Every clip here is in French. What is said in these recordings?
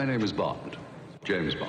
My name is Bond. James Bond.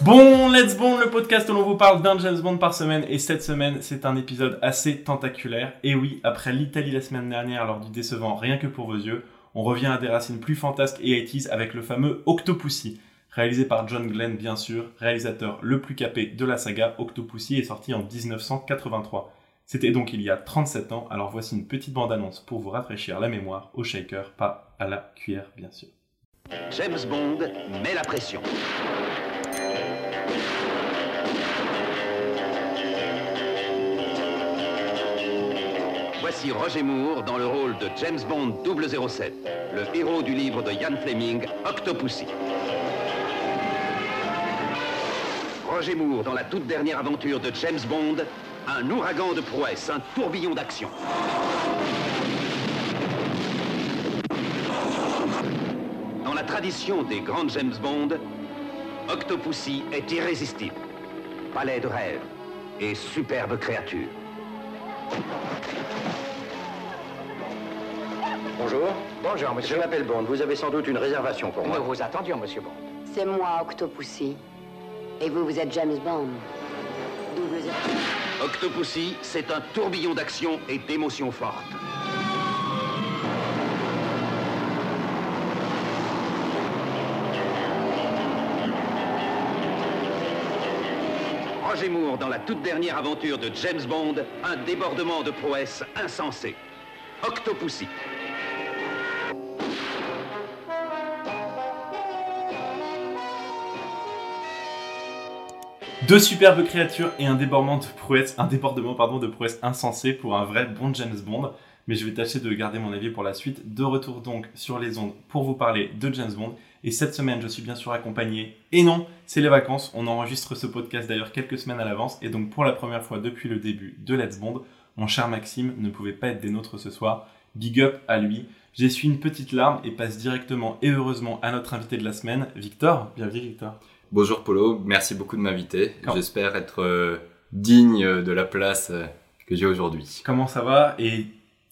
Bon, Let's Bond, le podcast où l'on vous parle d'un James Bond par semaine. Et cette semaine, c'est un épisode assez tentaculaire. Et oui, après l'Italie la semaine dernière lors du décevant Rien que pour vos yeux, on revient à des racines plus fantasques et 80 avec le fameux Octopussy. Réalisé par John Glenn, bien sûr, réalisateur le plus capé de la saga, Octopussy est sorti en 1983. C'était donc il y a 37 ans, alors voici une petite bande-annonce pour vous rafraîchir la mémoire au shaker, pas à la cuillère, bien sûr. James Bond met la pression. Voici Roger Moore dans le rôle de James Bond 007, le héros du livre de Ian Fleming, Octopussy. Roger Moore dans la toute dernière aventure de James Bond, un ouragan de prouesse, un tourbillon d'action. Dans la tradition des grands James Bond, Octopussy est irrésistible. Palais de rêve et superbe créature. Bonjour. Bonjour, Je monsieur. m'appelle Bond. Vous avez sans doute une réservation pour moi. Nous vous attendions, monsieur Bond. C'est moi, Octopussy. Et vous, vous êtes James Bond. Octopussy, c'est un tourbillon d'action et d'émotions fortes. Roger Moore dans la toute dernière aventure de James Bond, un débordement de prouesse insensé. Octopussy. Deux superbes créatures et un débordement de prouesse, un débordement pardon, de prouesse insensé pour un vrai bon James Bond. Mais je vais tâcher de garder mon avis pour la suite. De retour donc sur les ondes pour vous parler de James Bond. Et cette semaine, je suis bien sûr accompagné. Et non, c'est les vacances. On enregistre ce podcast d'ailleurs quelques semaines à l'avance. Et donc pour la première fois depuis le début de Let's Bond, mon cher Maxime ne pouvait pas être des nôtres ce soir. Big up à lui. J'essuie une petite larme et passe directement et heureusement à notre invité de la semaine, Victor. Bienvenue Victor. Bonjour Polo, merci beaucoup de m'inviter. J'espère être euh, digne de la place euh, que j'ai aujourd'hui. Comment ça va et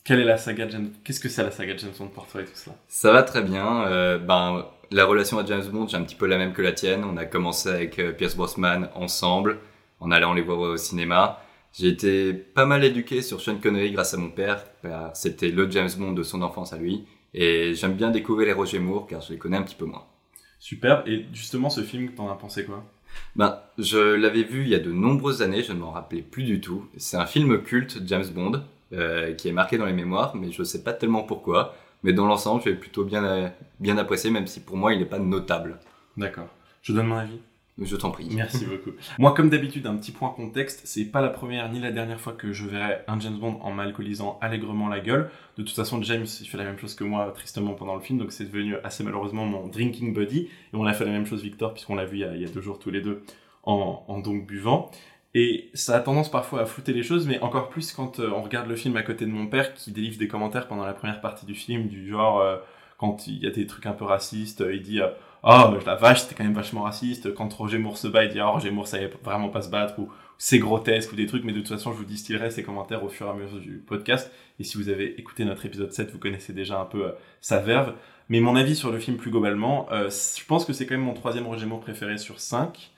quelle est la saga James Qu'est-ce que c'est la saga James Bond pour toi et tout cela? Ça va très bien. euh, ben, la relation à James Bond, j'ai un petit peu la même que la tienne. On a commencé avec Pierce Brosnan ensemble, en allant les voir au cinéma. J'ai été pas mal éduqué sur Sean Connery grâce à mon père, car c'était le James Bond de son enfance à lui. Et j'aime bien découvrir les Roger Moore, car je les connais un petit peu moins. Superbe. Et justement, ce film, t'en as pensé quoi? Ben, je l'avais vu il y a de nombreuses années, je ne m'en rappelais plus du tout. C'est un film culte James Bond euh, qui est marqué dans les mémoires, mais je ne sais pas tellement pourquoi. Mais dans l'ensemble, j'ai plutôt bien, bien apprécié, même si pour moi, il n'est pas notable. D'accord. Je donne mon avis. Je t'en prie. Merci beaucoup. Moi, comme d'habitude, un petit point contexte, c'est pas la première ni la dernière fois que je verrai un James Bond en m'alcoolisant allègrement la gueule. De toute façon, James, il fait la même chose que moi, tristement, pendant le film, donc c'est devenu assez malheureusement mon drinking buddy. Et on a fait la même chose, Victor, puisqu'on l'a vu il y, a, deux jours tous les deux en, en donc buvant. Et ça a tendance parfois à flouter les choses, mais encore plus quand euh, on regarde le film à côté de mon père qui délivre des commentaires pendant la première partie du film, du genre, euh, quand il y a des trucs un peu racistes, euh, il dit Oh, la vache, c'était quand même vachement raciste. Quand Roger Moore se bat, il dit Oh, Roger Moore savait vraiment pas se battre, ou c'est grotesque, ou des trucs, mais de toute façon, je vous distillerai ces commentaires au fur et à mesure du podcast. Et si vous avez écouté notre épisode 7, vous connaissez déjà un peu euh, sa verve. Mais mon avis sur le film plus globalement, euh, je pense que c'est quand même mon troisième Roger Moore préféré sur 5.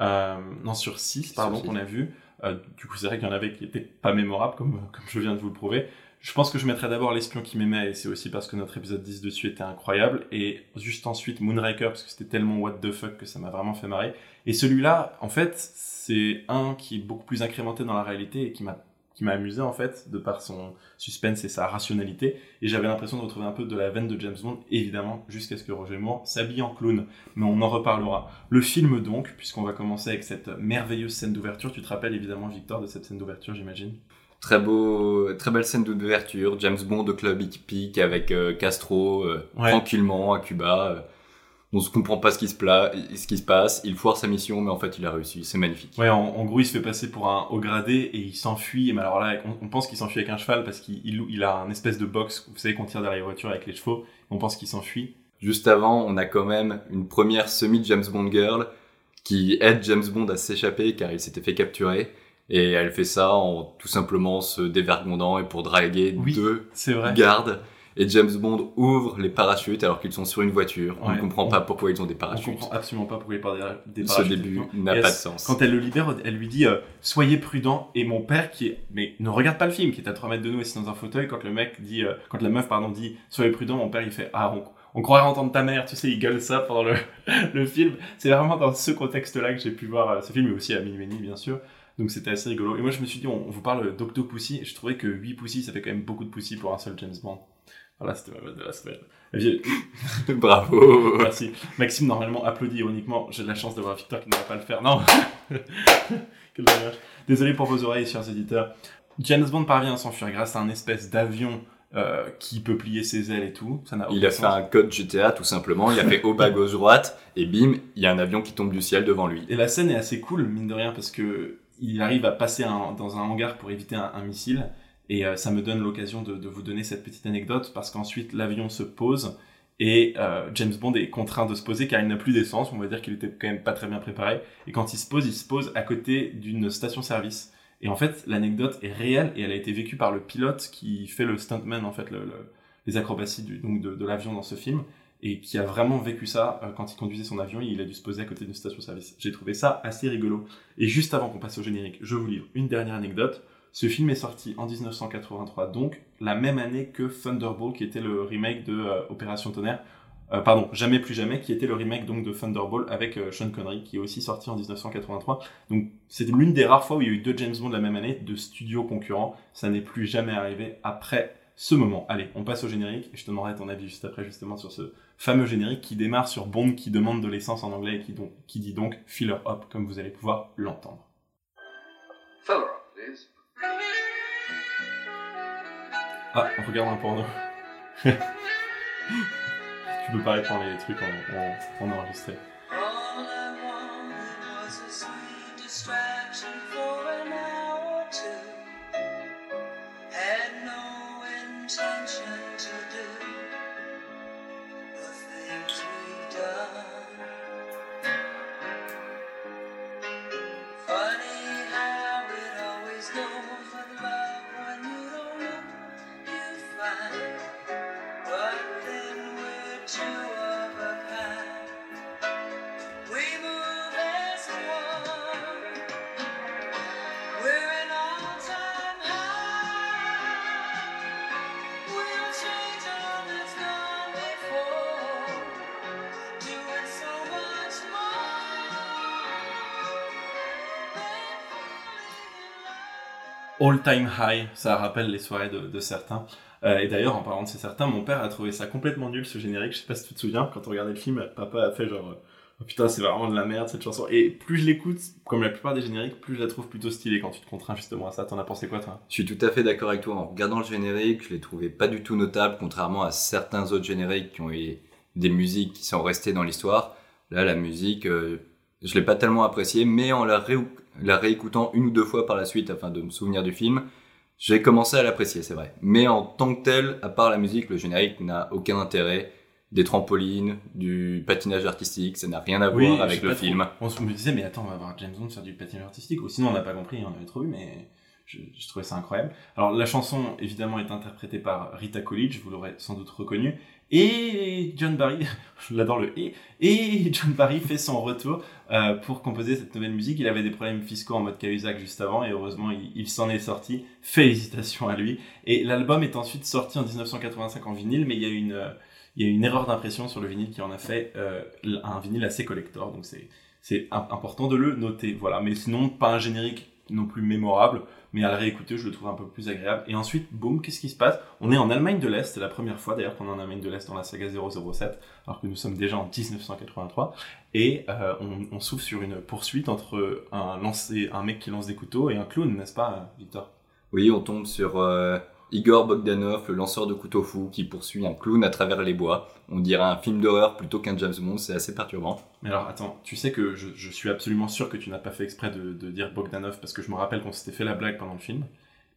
Euh, non, sur 6, pardon, qu'on a vu. Euh, du coup, c'est vrai qu'il y en avait qui étaient pas mémorables, comme, comme je viens de vous le prouver. Je pense que je mettrais d'abord L'espion qui m'aimait, et c'est aussi parce que notre épisode 10 dessus était incroyable, et juste ensuite Moonraker, parce que c'était tellement what the fuck que ça m'a vraiment fait marrer. Et celui-là, en fait, c'est un qui est beaucoup plus incrémenté dans la réalité et qui m'a qui m'a amusé en fait de par son suspense et sa rationalité. Et j'avais l'impression de retrouver un peu de la veine de James Bond évidemment jusqu'à ce que Roger Moore s'habille en clown. Mais on en reparlera. Le film donc puisqu'on va commencer avec cette merveilleuse scène d'ouverture. Tu te rappelles évidemment Victor de cette scène d'ouverture j'imagine? Très beau, très belle scène d'ouverture. James Bond au club hippique avec euh, Castro, euh, Ouais. tranquillement à Cuba. euh. on se comprend pas ce qui se, pla- ce qui se passe. Il foire sa mission, mais en fait, il a réussi. C'est magnifique. Ouais, en, en gros, il se fait passer pour un haut gradé et il s'enfuit. Mais alors là, on, on pense qu'il s'enfuit avec un cheval parce qu'il il, il a un espèce de box, vous savez, qu'on tire derrière les voitures avec les chevaux. On pense qu'il s'enfuit. Juste avant, on a quand même une première semi-James Bond girl qui aide James Bond à s'échapper car il s'était fait capturer. Et elle fait ça en tout simplement se dévergondant et pour draguer Oui, deux vrai. gardes. Et James Bond ouvre les parachutes alors qu'ils sont sur une voiture. On ne comprend On- pas pourquoi ils ont des On parachutes. comprend absolument pas pourquoi il parle des, des Ce parachutes. début n'a pas de sens. Quand elle le libère, elle lui dit euh, Soyez prudent. Et mon père, qui est. Mais ne regarde pas le film, qui est à 3 mètres de nous assis dans un fauteuil, quand le mec dit. euh, quand la meuf, pardon, dit Soyez prudent, mon père, il fait Ah, on, on croirait entendre ta mère. Tu sais, il gueule ça pendant le, le film. C'est vraiment dans ce contexte-là que j'ai pu voir euh, ce film, mais aussi à Minuit, bien sûr. Donc c'était assez rigolo. Et moi, je me suis dit On, on vous parle d'Octopussy. Je trouvais que 8 Pussy, ça fait quand même beaucoup de Pussy pour un seul James Bond. Voilà, c'était ma vote de la semaine. Puis, Bravo. Merci. Maxime, normalement, applaudit ironiquement. J'ai de la chance d'avoir Victor qui ne va pas le faire. Non Quel dommage. Désolé pour vos oreilles, chers éditeurs. James Bond parvient à s'enfuir grâce à un espèce d'avion euh, qui peut plier ses ailes et tout. Ça Il a fait un code GTA tout simplement. Il a fait haut bas gauche droite et bim, il y a un avion qui tombe du ciel devant lui. Et la scène est assez cool, mine de rien, parce que il arrive à passer dans un hangar pour éviter un, missile. Et euh, ça me donne l'occasion de, vous donner cette petite anecdote, parce qu'ensuite l'avion se pose et euh, James Bond est contraint de se poser car il n'a plus d'essence. On va dire qu'il était quand même pas très bien préparé. Et quand il se pose, il se pose à côté d'une station-service. Et en fait, l'anecdote est réelle et elle a été vécue par le pilote qui fait le stuntman, en fait, le- le- les acrobaties donc de l'avion dans ce film et qui a vraiment vécu ça euh, quand il conduisait son avion. Il a dû se poser à côté d'une station-service. J'ai trouvé ça assez rigolo. Et juste avant qu'on passe au générique, je vous livre une dernière anecdote. Ce film est sorti en 1983, donc la même année que Thunderball, qui était le remake de euh, Opération Tonnerre. Euh, pardon, Jamais plus jamais, qui était le remake donc de Thunderball avec euh, Sean Connery, qui est aussi sorti en 1983. Donc c'était l'une des rares fois où il y a eu deux James Bond la même année, de studios concurrents. Ça n'est plus jamais arrivé après ce moment. Allez, on passe au générique. Je te demanderai ton avis juste après, justement, sur ce fameux générique qui démarre sur Bond qui demande de l'essence en anglais et qui, donc, qui dit donc Filler Up, comme vous allez pouvoir l'entendre. Feller up, please. Ah, on regarde un porno. tu peux pas répondre les trucs en, en, en enregistré. In love. All Time High, ça rappelle les soirées de, certains. Euh, et d'ailleurs, en parlant de ces certains, mon père a trouvé ça complètement nul ce générique. Je sais pas si tu te souviens, quand on regardait le film, papa a fait genre oh putain, c'est vraiment de la merde cette chanson. Et plus je l'écoute, comme la plupart des génériques, plus je la trouve plutôt stylée quand tu te contrains justement à ça. T'en as pensé quoi toi? Je suis tout à fait d'accord avec toi. En regardant le générique, je l'ai trouvé pas du tout notable, contrairement à certains autres génériques qui ont eu des musiques qui sont restées dans l'histoire. Là, la musique, euh, je l'ai pas tellement appréciée, mais en la, la réécoutant une ou deux fois par la suite afin de me souvenir du film, j'ai commencé à l'apprécier, c'est vrai. Mais en tant que tel, à part la musique, le générique n'a aucun intérêt. Des trampolines, du patinage artistique, ça n'a rien à Oui, voir avec le trop. film. On se disait, mais attends, on va voir James Bond faire du patinage artistique. Ou sinon, on n'a pas compris, on avait trop vu, mais je, je trouvais ça incroyable. Alors, la chanson, évidemment, est interprétée par Rita Coolidge, vous l'aurez sans doute reconnu. Et John Barry, je l'adore le et, et John Barry fait son retour euh, pour composer cette nouvelle musique. Il avait des problèmes fiscaux en mode Cahuzac juste avant, et heureusement, il, s'en est sorti. Félicitations à lui. Et l'album est ensuite sorti en 1985 en vinyle, mais il y a une, euh, il y a une erreur d'impression sur le vinyle qui en a fait euh, un vinyle assez collector, donc c'est c'est im- important de le noter. Voilà, mais sinon pas un générique non plus mémorable, mais à le réécouter, je le trouve un peu plus agréable. Et ensuite, boum, qu'est-ce qui se passe? On est en Allemagne de l'Est, c'est la première fois d'ailleurs qu'on est en Allemagne de l'Est dans la saga 007, alors que nous sommes déjà en 1983, et euh, on, on s'ouvre sur une poursuite entre un, mec qui lance des couteaux et un clown, n'est-ce pas, Victor? Oui, on tombe sur euh, Igor Bogdanov, le lanceur de couteau fou, qui poursuit un clown à travers les bois. On dirait un film d'horreur plutôt qu'un James Bond, c'est assez perturbant. Mais alors attends, tu sais que je, suis absolument sûr que tu n'as pas fait exprès de, dire Bogdanov parce que je me rappelle qu'on s'était fait la blague pendant le film.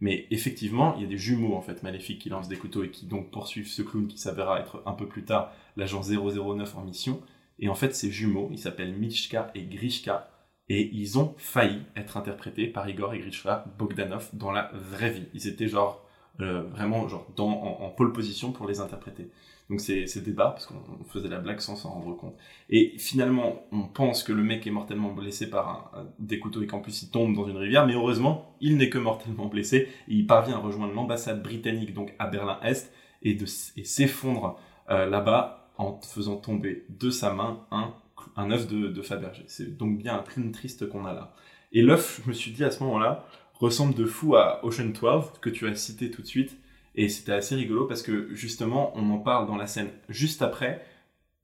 Mais effectivement, il y a des jumeaux en fait maléfiques qui lancent des couteaux et qui donc poursuivent ce clown qui s'avérera être un peu plus tard l'agent 009 en mission. Et en fait, ces jumeaux, ils s'appellent Mitchka et Grishka, et ils ont failli être interprétés par Igor et Grishka Bogdanov dans la vraie vie. Ils étaient genre euh, vraiment genre en, en pole position pour les interpréter. Donc c'est c'est débat parce qu'on on faisait la blague sans s'en rendre compte. Et finalement, on pense que le mec est mortellement blessé par des couteaux et qu'en plus il tombe dans une rivière, mais heureusement, il n'est que mortellement blessé et il parvient à rejoindre l'ambassade britannique donc à Berlin-Est et, et s'effondre euh, là-bas en faisant tomber de sa main un, un œuf de, de Fabergé. C'est donc bien un clown triste qu'on a là. Et l'œuf, je me suis dit à ce moment-là, ressemble de fou à Ocean 12 que tu as cité tout de suite. Et c'était assez rigolo parce que justement, on en parle dans la scène juste après,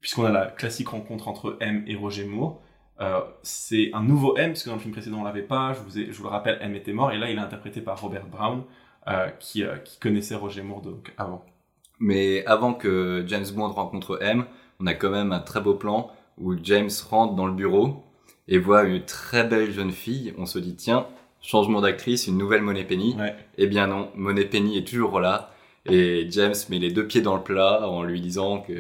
puisqu'on a la classique rencontre entre M et Roger Moore. Euh, c'est un nouveau M, parce que dans le film précédent on l'avait pas, je vous, je vous le rappelle, M était mort, et là il est interprété par Robert Brown, euh, qui, euh, qui connaissait Roger Moore donc avant. Mais avant que James Bond rencontre M, on a quand même un très beau plan où James rentre dans le bureau et voit une très belle jeune fille. On se dit, tiens, changement d'actrice, une nouvelle Money Penny. Ouais. Eh bien non, Money Penny est toujours là. Et James met les deux pieds dans le plat en lui disant que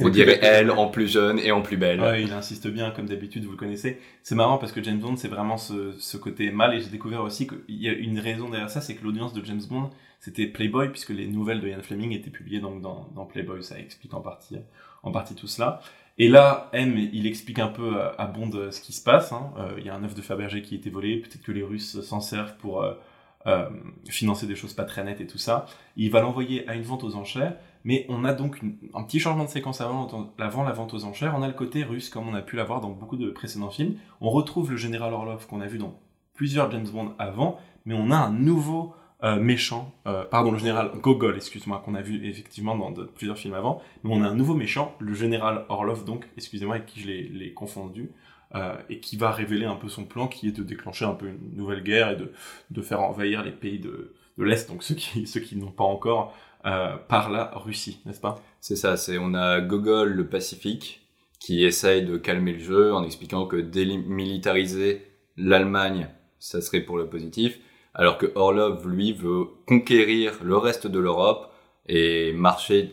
on dirait elle en plus jeune et en plus belle. Ouais, il insiste bien, comme d'habitude, vous le connaissez. C'est marrant parce que James Bond, c'est vraiment ce, ce côté mal, et j'ai découvert aussi qu'il y a une raison derrière ça, c'est que l'audience de James Bond, c'était Playboy, puisque les nouvelles de Ian Fleming étaient publiées donc dans, dans Playboy, ça explique en partie, en partie tout cela. Et là, M, il explique un peu à, Bond euh, ce qui se passe. hein. Euh, Il y a un œuf de Fabergé qui a été volé, peut-être que les Russes s'en servent pour euh, financer des choses pas très nettes et tout ça. Il va l'envoyer à une vente aux enchères, mais on a donc un petit changement de séquence avant, avant la vente aux enchères. On a le côté russe, comme on a pu l'avoir dans beaucoup de précédents films. On retrouve le général Orlov qu'on a vu dans plusieurs James Bond avant, mais on a un nouveau euh, méchant, euh, pardon, le général Gogol, excuse-moi, qu'on a vu effectivement dans plusieurs films avant, mais on a un nouveau méchant, le général Orlov, donc, excusez-moi, avec qui je l'ai- l'ai confondu, euh, et qui va révéler un peu son plan, qui est de déclencher un peu une nouvelle guerre et de, de faire envahir les pays de, de l'Est, donc ceux qui, ceux qui n'ont pas encore, euh, par la Russie, n'est-ce pas? C'est ça, c'est on a Gogol le Pacifique qui essaye de calmer le jeu en expliquant que démilitariser l'Allemagne, ça serait pour le positif, alors que Orlov, lui, veut conquérir le reste de l'Europe et marcher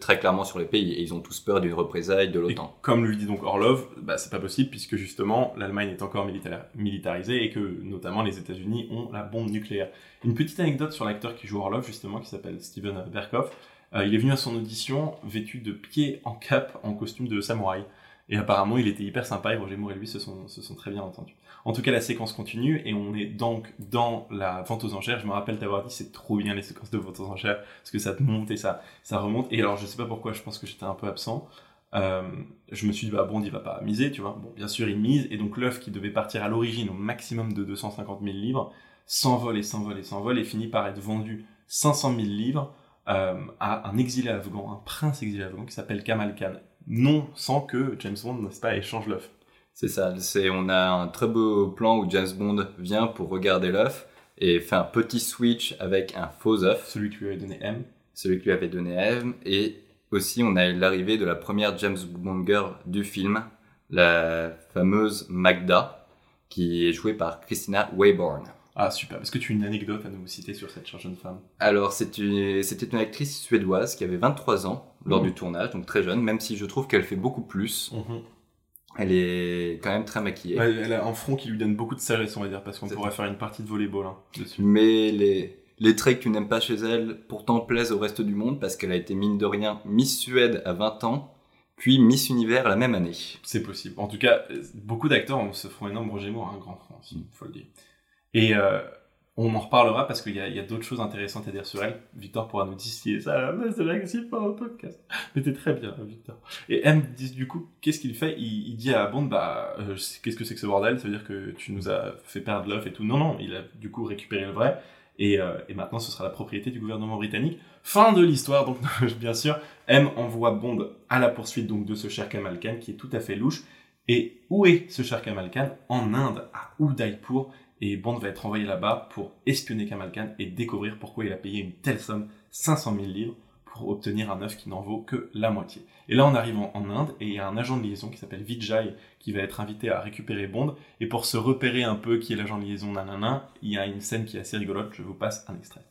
très clairement sur les pays. Et ils ont tous peur d'une représaille de l'OTAN. comme lui dit donc Orlov, bah, c'est pas possible puisque justement l'Allemagne est encore milita- militarisée et que notamment les États-Unis ont la bombe nucléaire. Une petite anecdote sur l'acteur qui joue Orlov justement, qui s'appelle Steven Berkoff. Euh, il est venu à son audition vêtu de pied en cap en costume de samouraï. Et apparemment, il était hyper sympa et Roger Moore et lui se sont, se sont très bien entendus. En tout cas, la séquence continue et on est donc dans la vente aux enchères. Je me rappelle t'avoir dit, c'est trop bien les séquences de vente aux enchères parce que ça te monte et ça, ça remonte. Et alors, je sais pas pourquoi, je pense que j'étais un peu absent. Euh, je me suis dit, bah Bond, il va pas miser, tu vois. Bon, bien sûr, il mise. Et donc, l'œuf qui devait partir à l'origine au maximum de 250 000 livres s'envole et s'envole et s'envole et finit par être vendu 500 000 livres euh, à un exilé afghan, un prince exilé afghan qui s'appelle Kamal Khan. Non sans que James Bond, n'est-ce pas, échange l'œuf. C'est ça, c'est on a un très beau plan où James Bond vient pour regarder l'œuf et fait un petit switch avec un faux œuf, Celui qui lui avait donné M. celui que lui avait donné M, et aussi on a l'arrivée de la première James Bond girl du film, la fameuse Magda, qui est jouée par Christina Wayborn. Ah, super. Est-ce que tu as une anecdote à nous citer sur cette jeune femme? Alors c'est une- c'était une actrice suédoise qui avait 23 ans lors Mhm. du tournage, donc très jeune, même si je trouve qu'elle fait beaucoup plus. Elle est quand même très maquillée. Ouais, Elle a un front qui lui donne beaucoup de sagesse, on va dire, parce qu'on pourrait faire une partie de volleyball hein, dessus. Mais les, les traits que tu n'aimes pas chez elle, pourtant plaisent au reste du monde parce qu'elle a été mine de rien Miss Suède à 20 ans, puis Miss Univers la même année. C'est possible. En tout cas, beaucoup d'acteurs se font énorme. Roger Moore un grand front aussi, il faut le dire. Et euh, on en reparlera parce qu'il y a, d'autres choses intéressantes à dire sur elle. Victor pourra nous distiller ça à la base de par un podcast. Mais t'es très bien, Victor. Et M du coup, qu'est-ce qu'il fait? Il, il dit à Bond, bah, euh, qu'est-ce que c'est que ce bordel? Ça veut dire que tu nous as fait perdre l'œuf et tout. Non, non, il a du coup récupéré le vrai. Et, euh, et maintenant, ce sera la propriété du gouvernement britannique. Fin de l'histoire, donc bien sûr, M envoie Bond à la poursuite donc de ce cher Kamal Khan qui est tout à fait louche. Et où est ce cher Kamal Khan? En Inde, à Udaipur. Et Bond va être envoyé là-bas pour espionner Kamal Khan et découvrir pourquoi il a payé une telle somme, 500 000 livres, pour obtenir un œuf qui n'en vaut que la moitié. Et là, on arrive en, Inde et il y a un agent de liaison qui s'appelle Vijay qui va être invité à récupérer Bond. Et pour se repérer un peu qui est l'agent de liaison, nanana, il y a une scène qui est assez rigolote. Je vous passe un extrait.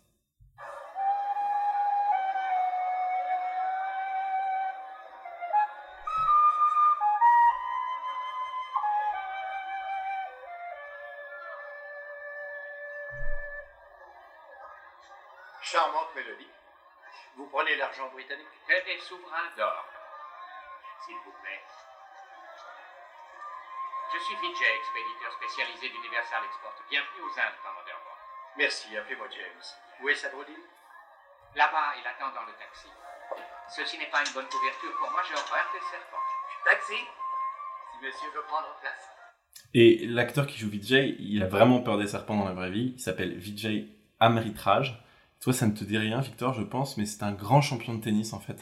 Vijay, expéditeur spécialisé d'Universal Export. Bienvenue aux Indes, commandeur Bond. Merci, appelez-moi James. Où est Sadruddin Là-bas, il attend dans le taxi. Ceci n'est pas une bonne couverture pour moi, j'ai horreur des serpents. Taxi? Si monsieur veut prendre place. Et l'acteur qui joue Vijay, il a vraiment peur des serpents dans la vraie vie. Il s'appelle Vijay Amritraj. Toi, ça ne te dit rien, Victor, je pense, mais c'est un grand champion de tennis, en fait,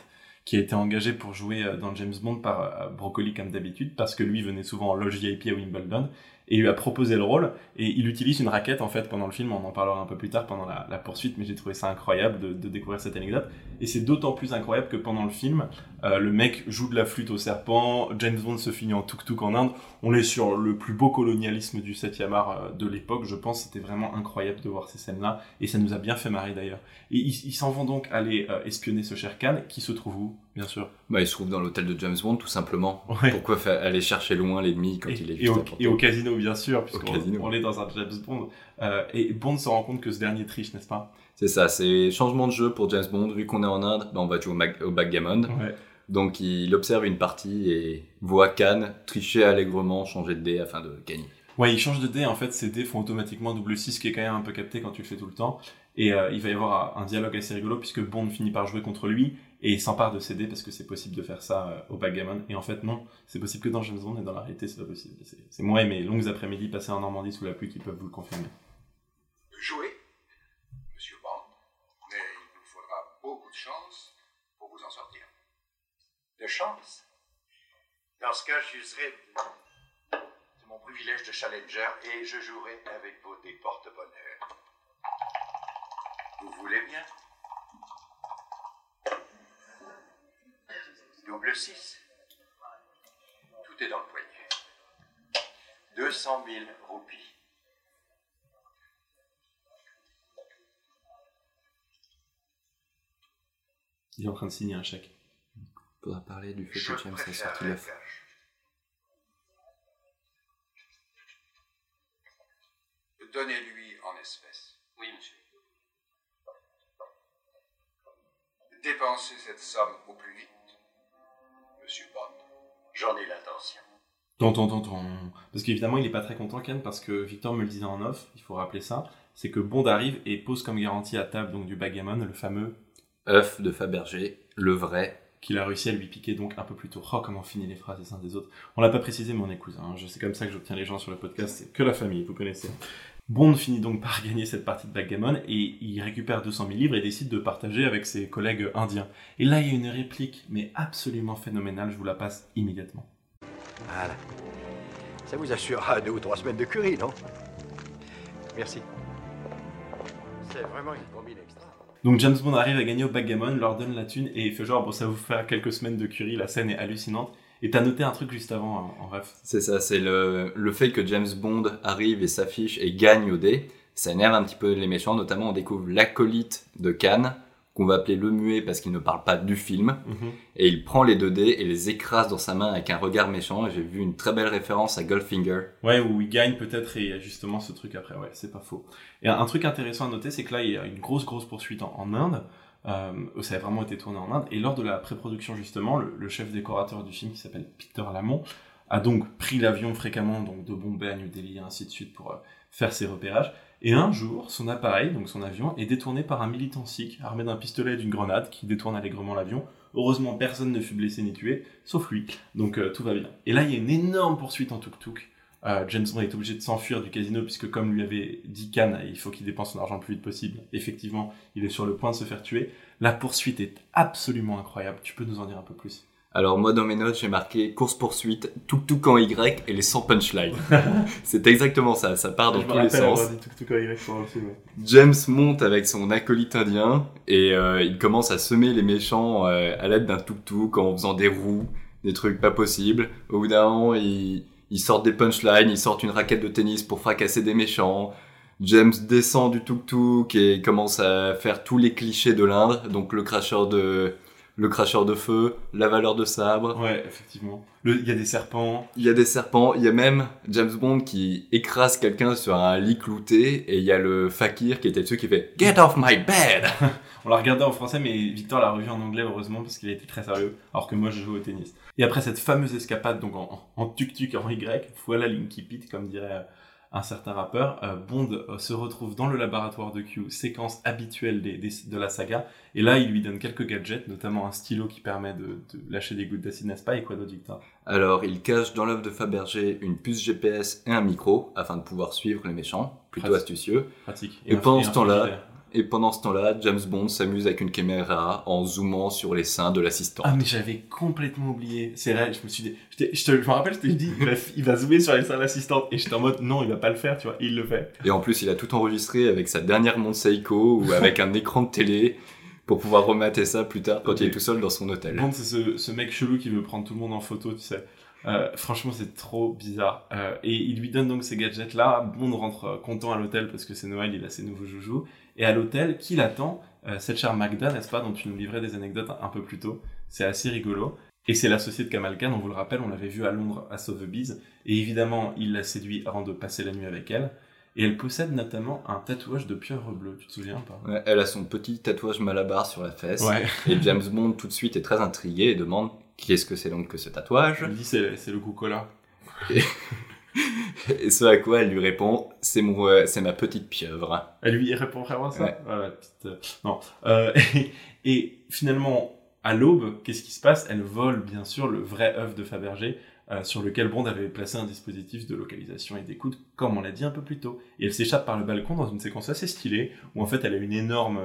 qui a été engagé pour jouer euh, dans James Bond par euh, Broccoli, comme d'habitude, parce que lui venait souvent en loge VIP à Wimbledon, et il lui a proposé le rôle, et il utilise une raquette, en fait, pendant le film, on en parlera un peu plus tard pendant la, poursuite, mais j'ai trouvé ça incroyable de, découvrir cette anecdote. Et c'est d'autant plus incroyable que pendant le film, euh, le mec joue de la flûte au serpent, James Bond se finit en tuk-tuk en Inde, on est sur le plus beau colonialisme du 7e art euh, de l'époque, je pense, c'était vraiment incroyable de voir ces scènes-là, et ça nous a bien fait marrer d'ailleurs. Et ils ils s'en vont donc aller euh, espionner ce cher Khan, qui se trouve où, bien sûr Bah, il se trouve dans l'hôtel de James Bond, tout simplement. Ouais. Pourquoi aller chercher loin l'ennemi quand et, il est et juste au, et au casino, bien sûr, puisqu'on est dans un James Bond. Euh, et Bond se rend compte que ce dernier triche, n'est-ce pas? C'est ça, c'est changement de jeu pour James Bond. Vu qu'on est en Inde, bah, on va jouer au, mag- au backgammon. Ouais. Donc il observe une partie et voit Khan tricher allègrement, changer de dé afin de gagner. Ouais, il change de dé, en fait, ces dés font automatiquement double 6, qui est quand même un peu capté quand tu le fais tout le temps. Et euh, il va y avoir un dialogue assez rigolo, puisque Bond finit par jouer contre lui, et il s'empare de dés, parce que c'est possible de faire ça euh, au backgammon. Et en fait, non, c'est possible que dans James Bond, et dans la réalité, c'est pas possible. C'est moi et mes longues après-midi passées en Normandie sous la pluie qui peuvent vous le confirmer. Jouez, monsieur Bond, mais il nous faudra beaucoup de chance pour vous en sortir. De chance? Dans ce cas, j'userai de mon privilège de challenger et je jouerai avec vos dés porte-bonheur. Vous voulez bien? Double 6. Tout est dans le poignet. 200 000 roupies. Il est en train de signer un chèque. Faudra parler du fait Je que James a préfère sorti la l'œuf. cache. Donnez-lui en espèces. Oui, monsieur. Dépensez cette somme au plus vite, J'en ai l'intention. Tonton, tonton. Parce qu'évidemment, il est pas très content, Ken, parce que Victor me le disait en off, il faut rappeler ça, c'est que Bond arrive et pose comme garantie à table donc du backgammon le fameux œuf de Fabergé, le vrai. qu'il a réussi à lui piquer donc un peu plus tôt. Oh, comment finit les phrases les uns des autres. On l'a pas précisé, mais on est cousins. hein. Comme ça que j'obtiens les gens sur le podcast, c'est que la famille, vous connaissez. Bond finit donc par gagner cette partie de backgammon et il récupère 200 000 livres et décide de partager avec ses collègues indiens. Et là, il y a une réplique, mais absolument phénoménale, je vous la passe immédiatement. Voilà. Ça vous assurera deux ou trois semaines de curry, non? Merci. C'est vraiment une combine extra. Donc James Bond arrive à gagner au backgammon, leur donne la thune et il fait genre, bon, ça vous faire quelques semaines de curry, la scène est hallucinante. Et t'as noté un truc juste avant, hein, en ref. C'est ça, c'est le, le fait que James Bond arrive et s'affiche et gagne au dé. Ça énerve un petit peu les méchants, notamment on découvre l'acolyte de Khan, qu'on va appeler le muet parce qu'il ne parle pas du film. Mhm. Et il prend les deux dés et les écrase dans sa main avec un regard méchant. Et j'ai vu une très belle référence à Goldfinger. Ouais, où il gagne peut-être et il y a justement ce truc après, ouais, c'est pas faux. Et un, un truc intéressant à noter, c'est que là, il y a une grosse, grosse poursuite en, en Inde. Euh, ça a vraiment été tourné en Inde. Et lors de la pré-production, justement, le, le chef décorateur du film, qui s'appelle Peter Lamont, a donc pris l'avion fréquemment, donc de Bombay à New Delhi, et ainsi de suite, pour euh, faire ses repérages. Et un jour, son appareil, donc son avion, est détourné par un militant sikh armé d'un pistolet et d'une grenade qui détourne allègrement l'avion. Heureusement, personne ne fut blessé ni tué, sauf lui. Donc euh, tout va bien. Et là, il y a une énorme poursuite en tuk-tuk. Euh, James Bond est obligé de s'enfuir du casino puisque, comme lui avait dit Khan, il faut qu'il dépense son argent le plus vite possible. Effectivement, il est sur le point de se faire tuer. La poursuite est absolument incroyable. Tu peux nous en dire un peu plus? Alors moi dans mes notes j'ai marqué course poursuite, tout tout en Y et les 100 punchlines. c'est exactement ça, ça part dans Je tous les sens. avoir dit tuk-tuk en Y le film. James monte avec son acolyte indien et euh, il commence à semer les méchants euh, à l'aide d'un tuk-tuk en faisant des roues, des trucs pas possibles. Au bout d'un moment, il, il sort des punchlines, il sort une raquette de tennis pour fracasser des méchants. James descend du tuk-tuk et commence à faire tous les clichés de l'Inde, donc le cracheur de le cracheur de feu, la valeur de sabre. Ouais, effectivement. Il y a des serpents. Il y a des serpents, il y a même James Bond qui écrase quelqu'un sur un lit clouté et il y a le fakir qui était dessus qui fait Get off my bed On l'a regardé en français, mais Victor l'a revu en anglais, heureusement, parce qu'il a été très sérieux, alors que moi, je joue au tennis. Et après cette fameuse escapade, donc en, tuk-tuk en Y, voilà Linky comme dirait euh, un certain rappeur, euh, Bond euh, se retrouve dans le laboratoire de Q, séquence habituelle des- des- de la saga, et là, il lui donne quelques gadgets, notamment un stylo qui permet de, de lâcher des gouttes d'acide, n'est-ce pas, et quoi d'autre, Alors il cache dans l'œuvre de Fabergé une puce GPS et un micro afin de pouvoir suivre les méchants, plutôt Pratique. astucieux. Pratique. Et un- pendant ce temps-là. Et pendant ce temps-là, James Bond s'amuse avec une caméra en zoomant sur les seins de l'assistante. Ah mais j'avais complètement oublié. C'est vrai, je me suis dit, je, te- je me rappelle, je t'ai dit, il va, il va zoomer sur les seins de l'assistante. Et j'étais en mode, non, il va pas le faire, tu vois. Il le fait. Et en plus, il a tout enregistré avec sa dernière montre Seiko ou avec un écran de télé pour pouvoir remater ça plus tard quand il est tout seul dans son hôtel. Bond, c'est ce, ce mec chelou qui veut prendre tout le monde en photo, tu sais. Euh, franchement, c'est trop bizarre. Euh, et il lui donne donc ces gadgets-là. Bond rentre euh, content à l'hôtel parce que c'est Noël, il a ses nouveaux joujoux. Et à l'hôtel, qui l'attend euh, Cette chère Magda, n'est-ce pas, dont tu nous livrais des anecdotes un, un peu plus tôt. C'est assez rigolo. Et c'est l'associé de Kamal Khan, on vous le rappelle, on l'avait vu à Londres à Sotheby's. Et évidemment, il l'a séduit avant de passer la nuit avec elle. Et elle possède notamment un tatouage de pieuvre bleue, tu te souviens pas? Ouais, elle a son petit tatouage malabar sur la fesse. Ouais. Et James Bond tout de suite est très intrigué et demande qu'est-ce que c'est donc que ce tatouage? Me dis, c'est c'est le Coca-Cola. Et ce à quoi elle lui répond c'est mon, euh, c'est ma petite pieuvre. Elle lui répond vraiment ça Ouais. Voilà, petite, euh, Non. Euh, et, et finalement, à l'aube, qu'est-ce qui se passe? Elle vole, bien sûr, le vrai œuf de Fabergé, euh, sur lequel Bond avait placé un dispositif de localisation et d'écoute, comme on l'a dit un peu plus tôt. Et elle s'échappe par le balcon dans une séquence assez stylée, où en fait elle a une énorme...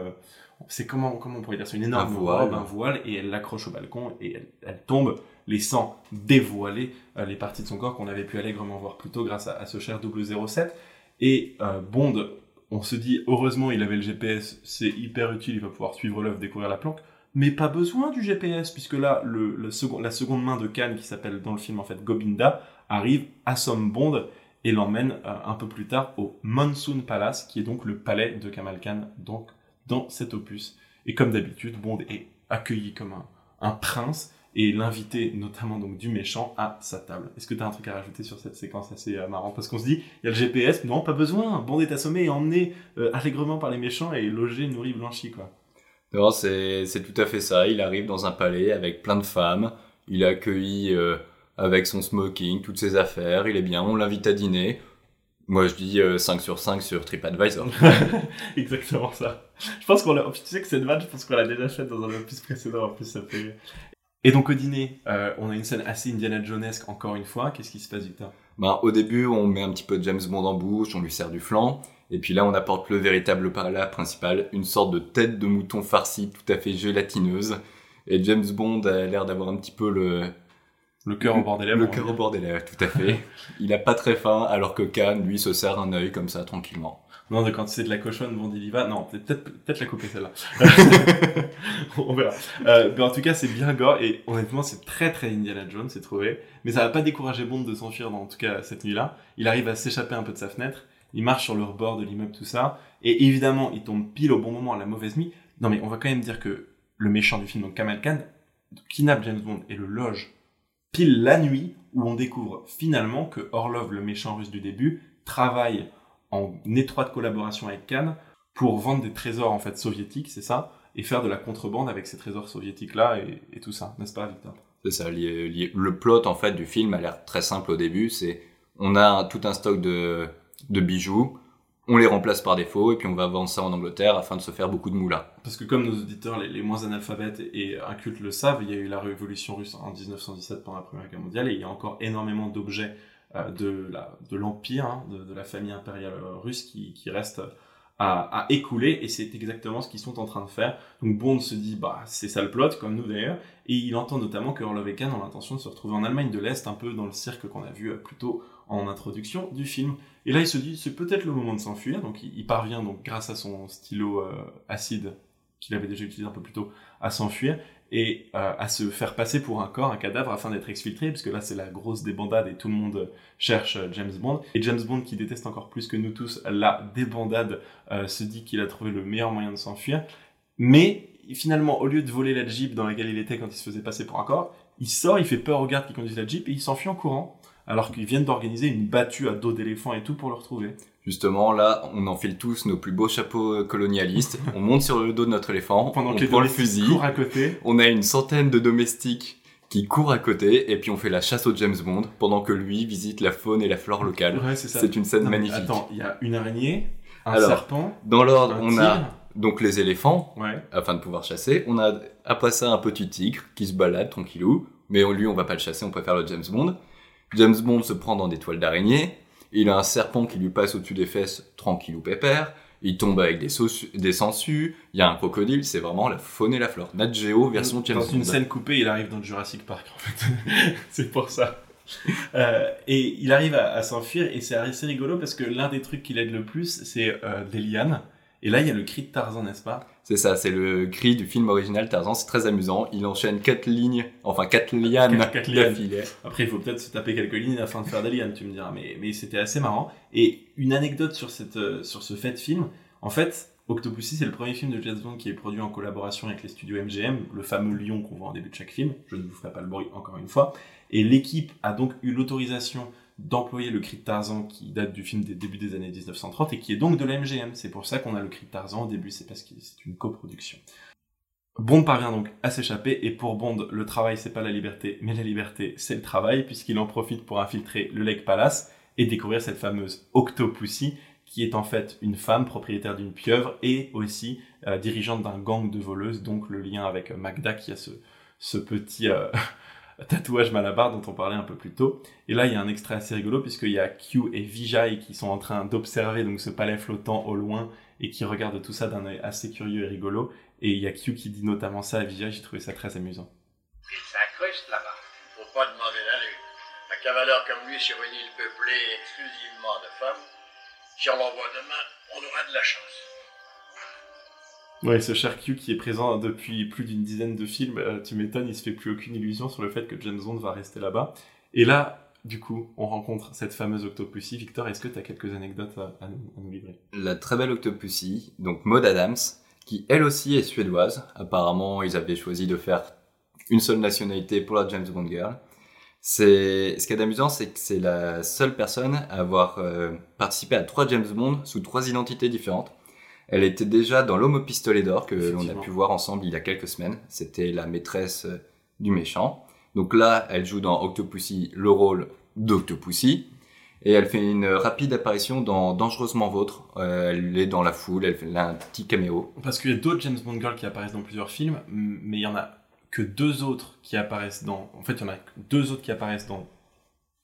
C'est comment, comment on pourrait dire ça? Une énorme Un voile. robe, un voile, et elle l'accroche au balcon, et elle, elle tombe, laissant dévoiler euh, les parties de son corps qu'on avait pu allègrement voir plus tôt grâce à, ce cher 007. Et euh, Bond, on se dit, heureusement, il avait le GPS, c'est hyper utile, il va pouvoir suivre l'œuvre, découvrir la planque. Mais pas besoin du GPS, puisque là, le, la seconde main de Khan, qui s'appelle dans le film en fait Gobinda, arrive, assomme Bond et l'emmène euh, un peu plus tard au Monsoon Palace, qui est donc le palais de Kamal Khan, donc dans cet opus. Et comme d'habitude, Bond est accueilli comme un, un prince et l'invité notamment donc du méchant à sa table. Est-ce que tu as un truc à rajouter sur cette séquence assez euh, marrante? Parce qu'on se dit, il y a le GPS, non, pas besoin, Bond est assommé et emmené euh, allègrement par les méchants et logé, nourri, blanchi, quoi. Non, c'est, c'est tout à fait ça. Il arrive dans un palais avec plein de femmes. Il est accueilli euh, avec son smoking, toutes ses affaires. Il est bien. On l'invite à dîner. Moi, je dis euh, 5 sur 5 sur TripAdvisor. Exactement ça. Je pense qu'on l'a. Tu sais que cette vanne, je pense qu'on l'a déjà faite dans un opus précédent. En plus, ça fait. Et donc au dîner, euh, on a une scène assez Indiana Jonesque encore une fois. Qu'est-ce qui se passe, Victor? Ben, au début, on met un petit peu de James Bond en bouche, on lui sert du flan. Et puis là, on apporte le véritable plat principal, une sorte de tête de mouton farcie tout à fait gélatineuse. Et James Bond a l'air d'avoir un petit peu le, Le cœur au bord des lèvres. le cœur au bord des lèvres, tout à fait. Il a pas très faim, alors que Khan, lui, se serre un œil comme ça, tranquillement. Non, de quand c'est de la cochonne, Bond il y va. Non, peut-être peut-être la couper celle-là. On verra. Euh, mais en tout cas, c'est bien gore et honnêtement, c'est très très Indiana Jones, c'est trouvé. Mais ça va pas décourager Bond de s'enfuir, dans en tout cas cette nuit-là. Il arrive à s'échapper un peu de sa fenêtre. Il marche sur le rebord de l'immeuble, tout ça. Et évidemment, il tombe pile au bon moment à la mauvaise nuit. Non, mais on va quand même dire que le méchant du film, donc Kamal Khan, kidnappe James Bond et le loge pile la nuit où on découvre finalement que Orlov, le méchant russe du début, travaille en étroite collaboration avec Khan pour vendre des trésors en fait soviétiques, c'est ça, et faire de la contrebande avec ces trésors soviétiques là et, et tout ça, n'est-ce pas, Victor? C'est ça, lié- lié- le plot, en fait, du film a l'air très simple au début. C'est, on a tout un stock de, de bijoux, on les remplace par des faux, et puis on va vendre ça en Angleterre afin de se faire beaucoup de moula. Parce que comme nos auditeurs les, les moins analphabètes et incultes le savent, il y a eu la révolution russe en 1917 pendant la Première Guerre mondiale et il y a encore énormément d'objets de la de l'empire, hein, de, la famille impériale euh, russe qui, qui restent à, écouler et c'est exactement ce qu'ils sont en train de faire. Donc Bond se dit bah c'est ça le plot comme nous d'ailleurs et il entend notamment que Orlov et Khan ont l'intention de se retrouver en Allemagne de l'Est un peu dans le cirque qu'on a vu euh, plus tôt en introduction du film. Et là il se dit c'est peut-être le moment de s'enfuir donc il, parvient donc grâce à son stylo euh, acide qu'il avait déjà utilisé un peu plus tôt à s'enfuir et euh, à se faire passer pour un corps, un cadavre afin d'être exfiltré, parce que là c'est la grosse débandade et tout le monde cherche euh, James Bond. Et James Bond, qui déteste encore plus que nous tous la débandade, euh, se dit qu'il a trouvé le meilleur moyen de s'enfuir. Mais finalement, au lieu de voler la Jeep dans laquelle il était quand il se faisait passer pour un corps, il sort, il fait peur aux gardes qui conduisent la Jeep et il s'enfuit en courant. Alors qu'ils viennent d'organiser une battue à dos d'éléphant et tout pour le retrouver. Justement, là, on enfile tous nos plus beaux chapeaux colonialistes, on monte sur le dos de notre éléphant, Pendant on que prend le fusil, à côté. on a une centaine de domestiques qui courent à côté, et puis on fait la chasse au James Bond, pendant que lui visite la faune et la flore locale. Ouais, c'est une scène Non, magnifique. Attends, il y a une araignée, un Alors, serpent, Dans l'ordre, on tigre. a donc les éléphants, Ouais. afin de pouvoir chasser. On a après ça un petit tigre qui se balade tranquillou, mais lui on va pas le chasser, on préfère le James Bond. James Bond se prend dans des toiles d'araignée. Il a un serpent qui lui passe au-dessus des fesses, tranquillou pépère. Il tombe avec des, des sangsues. Il y a un crocodile. C'est vraiment la faune et la flore. Nat Geo version James Dans une scène coupée, il arrive dans Jurassic Park, en fait. c'est pour ça. Euh, et il arrive à, à s'enfuir, et c'est assez rigolo parce que l'un des trucs qui l'aide le plus, c'est euh, des lianes. Et là, il y a le cri de Tarzan, n'est-ce pas? C'est ça, c'est le cri du film original Tarzan. C'est très amusant. Il enchaîne quatre lignes, enfin quatre lianes d'affilée. Après, il faut peut-être se taper quelques lignes afin de faire des lianes, tu me diras. Mais, mais c'était assez marrant. Et une anecdote sur, cette, euh, sur ce fait film. En fait, Octopussy, c'est le premier film de James Bond qui est produit en collaboration avec les studios MGM, le fameux lion qu'on voit en début de chaque film. Je ne vous ferai pas le bruit encore une fois. Et l'équipe a donc eu l'autorisation d'employer le cri de Tarzan qui date du film des débuts des années 1930 et qui est donc de la MGM. C'est pour ça qu'on a le cri de Tarzan au début, c'est parce que c'est une coproduction. Bond parvient donc à s'échapper et pour Bond, le travail c'est pas la liberté, mais la liberté c'est le travail puisqu'il en profite pour infiltrer le Lake Palace et découvrir cette fameuse Octopussy qui est en fait une femme propriétaire d'une pieuvre et aussi euh, dirigeante d'un gang de voleuses, donc le lien avec Magda qui a ce, ce petit euh, tatouage malabar dont on parlait un peu plus tôt. Et là il y a un extrait assez rigolo puisqu'il y a Q et Vijay qui sont en train d'observer donc ce palais flottant au loin et qui regardent tout ça d'un œil assez curieux et rigolo. Et il y a Q qui dit notamment ça à Vijay, j'ai trouvé ça très amusant. Il s'incruste là-bas. Faut pas demander la lune. Un cavaleur comme lui sur une île peuplée exclusivement de femmes, si on l'envoie demain, on aura de la chance. Ouais, ce cher Q qui est présent depuis plus d'une dizaine de films, euh, tu m'étonnes, il se fait plus aucune illusion sur le fait que James Bond va rester là-bas. Et là, du coup, on rencontre cette fameuse Octopussy. Victor, est-ce que tu as quelques anecdotes à, à nous, à nous livrer? La très belle Octopussy, donc Maud Adams, qui elle aussi est suédoise. Apparemment, ils avaient choisi de faire une seule nationalité pour la James Bond Girl. C'est ce qui est amusant, c'est que c'est la seule personne à avoir euh, participé à trois James Bond sous trois identités différentes. Elle était déjà dans L'homme au pistolet d'or que l'on a pu voir ensemble il y a quelques semaines. C'était la maîtresse euh, du méchant. Donc là, elle joue dans Octopussy le rôle d'Octopussy. Et elle fait une rapide apparition dans Dangereusement Vôtre. Euh, elle est dans la foule, elle fait un petit caméo. Parce qu'il y a d'autres James Bond girls qui apparaissent dans plusieurs films, mais il y en a que deux autres qui apparaissent dans. En fait, il y en a deux autres qui apparaissent dans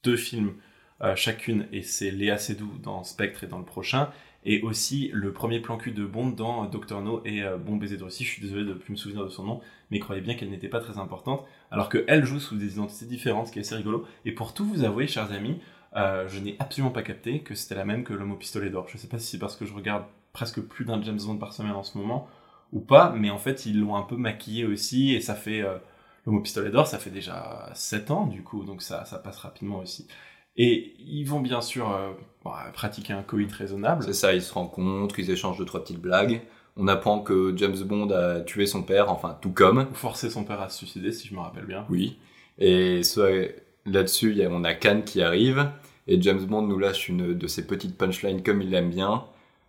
deux films euh, chacune, et c'est Léa Seydoux dans Spectre et dans le prochain, et aussi le premier plan cul de Bond dans Doctor No et euh, Bon baiser de Russie. Je suis désolé de ne plus me souvenir de son nom, mais croyez bien qu'elle n'était pas très importante, alors qu'elle joue sous des identités différentes, ce qui est assez rigolo. Et pour tout vous avouer, chers amis, euh, je n'ai absolument pas capté que c'était la même que l'homme au pistolet d'or. Je sais pas si c'est parce que je regarde presque plus d'un James Bond par semaine en ce moment ou pas, mais en fait ils l'ont un peu maquillé aussi et ça fait euh, l'homme au pistolet d'or, ça fait déjà 7 ans du coup, donc ça passe rapidement aussi. Et ils vont bien sûr euh, bah, pratiquer un coït raisonnable. C'est ça, ils se rencontrent, ils échangent deux trois petites blagues. On apprend que James Bond a tué son père, enfin tout comme. Ou forcer son père à se suicider, si je me rappelle bien. Oui. Et là-dessus, on a Khan qui arrive et James Bond nous lâche une de ses petites punchlines comme il l'aime bien.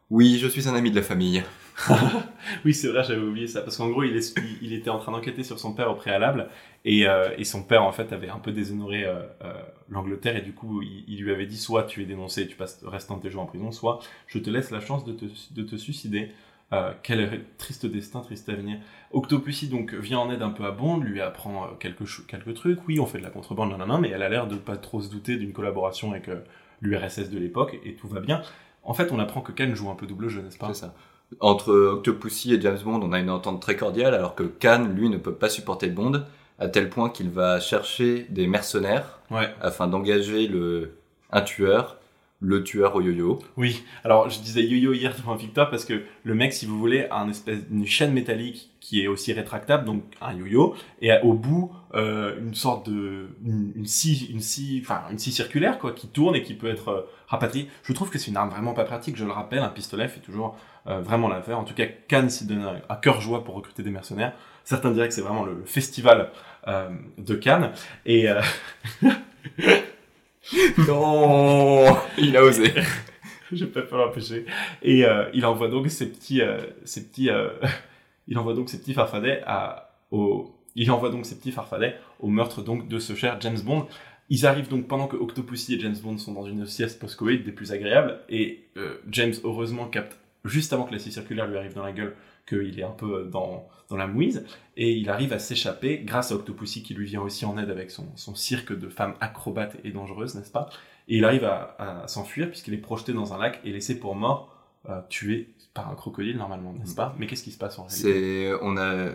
Oui, je suis un ami de la famille. Oui, c'est vrai, j'avais oublié ça. Parce qu'en gros, il, était en train d'enquêter sur son père au préalable. Et, euh, son père, en fait, avait un peu déshonoré euh, euh, l'Angleterre. Et du coup, il, lui avait dit soit tu es dénoncé tu restes dans tes jours en prison, soit je te laisse la chance de te, de te suicider. Quel triste destin, triste avenir. Octopussy donc vient en aide un peu à Bond, lui apprend quelques, trucs. Oui, on fait de la contrebande, nanana, mais elle a l'air de pas trop se douter d'une collaboration avec l'URSS de l'époque et tout va bien. En fait, on apprend que Ken joue un peu double jeu, n'est-ce pas? C'est ça. Entre Octopussy et James Bond, on a une entente très cordiale, alors que Khan, lui, ne peut pas supporter Bond, à tel point qu'il va chercher des mercenaires Ouais. afin d'engager le un tueur le tueur au yo-yo. Oui, alors je disais yo-yo hier devant Victor parce que le mec, si vous voulez, a une espèce une chaîne métallique qui est aussi rétractable, donc un yo-yo, et a au bout euh, une sorte de une, une scie, une scie, enfin une scie circulaire quoi, qui tourne et qui peut être euh, rapatriée. Je trouve que c'est une arme vraiment pas pratique. Je le rappelle, un pistolet fait toujours euh, vraiment l'affaire. En tout cas, Cannes s'y donne à, cœur joie pour recruter des mercenaires. Certains diraient que c'est vraiment le, le festival euh, de Cannes et euh, Non Il a osé. je peux pas l'empêcher. Et euh, il envoie donc ses petits, ses petits, il envoie donc ses petits farfadets à, au, il envoie donc ses petits farfadets au meurtre donc de ce cher James Bond. Ils arrivent donc pendant que Octopussy et James Bond sont dans une sieste post-Covid des plus agréables et euh, James heureusement capte juste avant que la scie circulaire lui arrive dans la gueule qu'il est un peu dans, dans la mouise et il arrive à s'échapper grâce à Octopussy qui lui vient aussi en aide avec son, son cirque de femmes acrobates et dangereuses, n'est-ce pas? Et il arrive à, s'enfuir puisqu'il est projeté dans un lac et laissé pour mort, euh, tué par un crocodile normalement, n'est-ce pas? Mais qu'est-ce qui se passe en réalité? On a,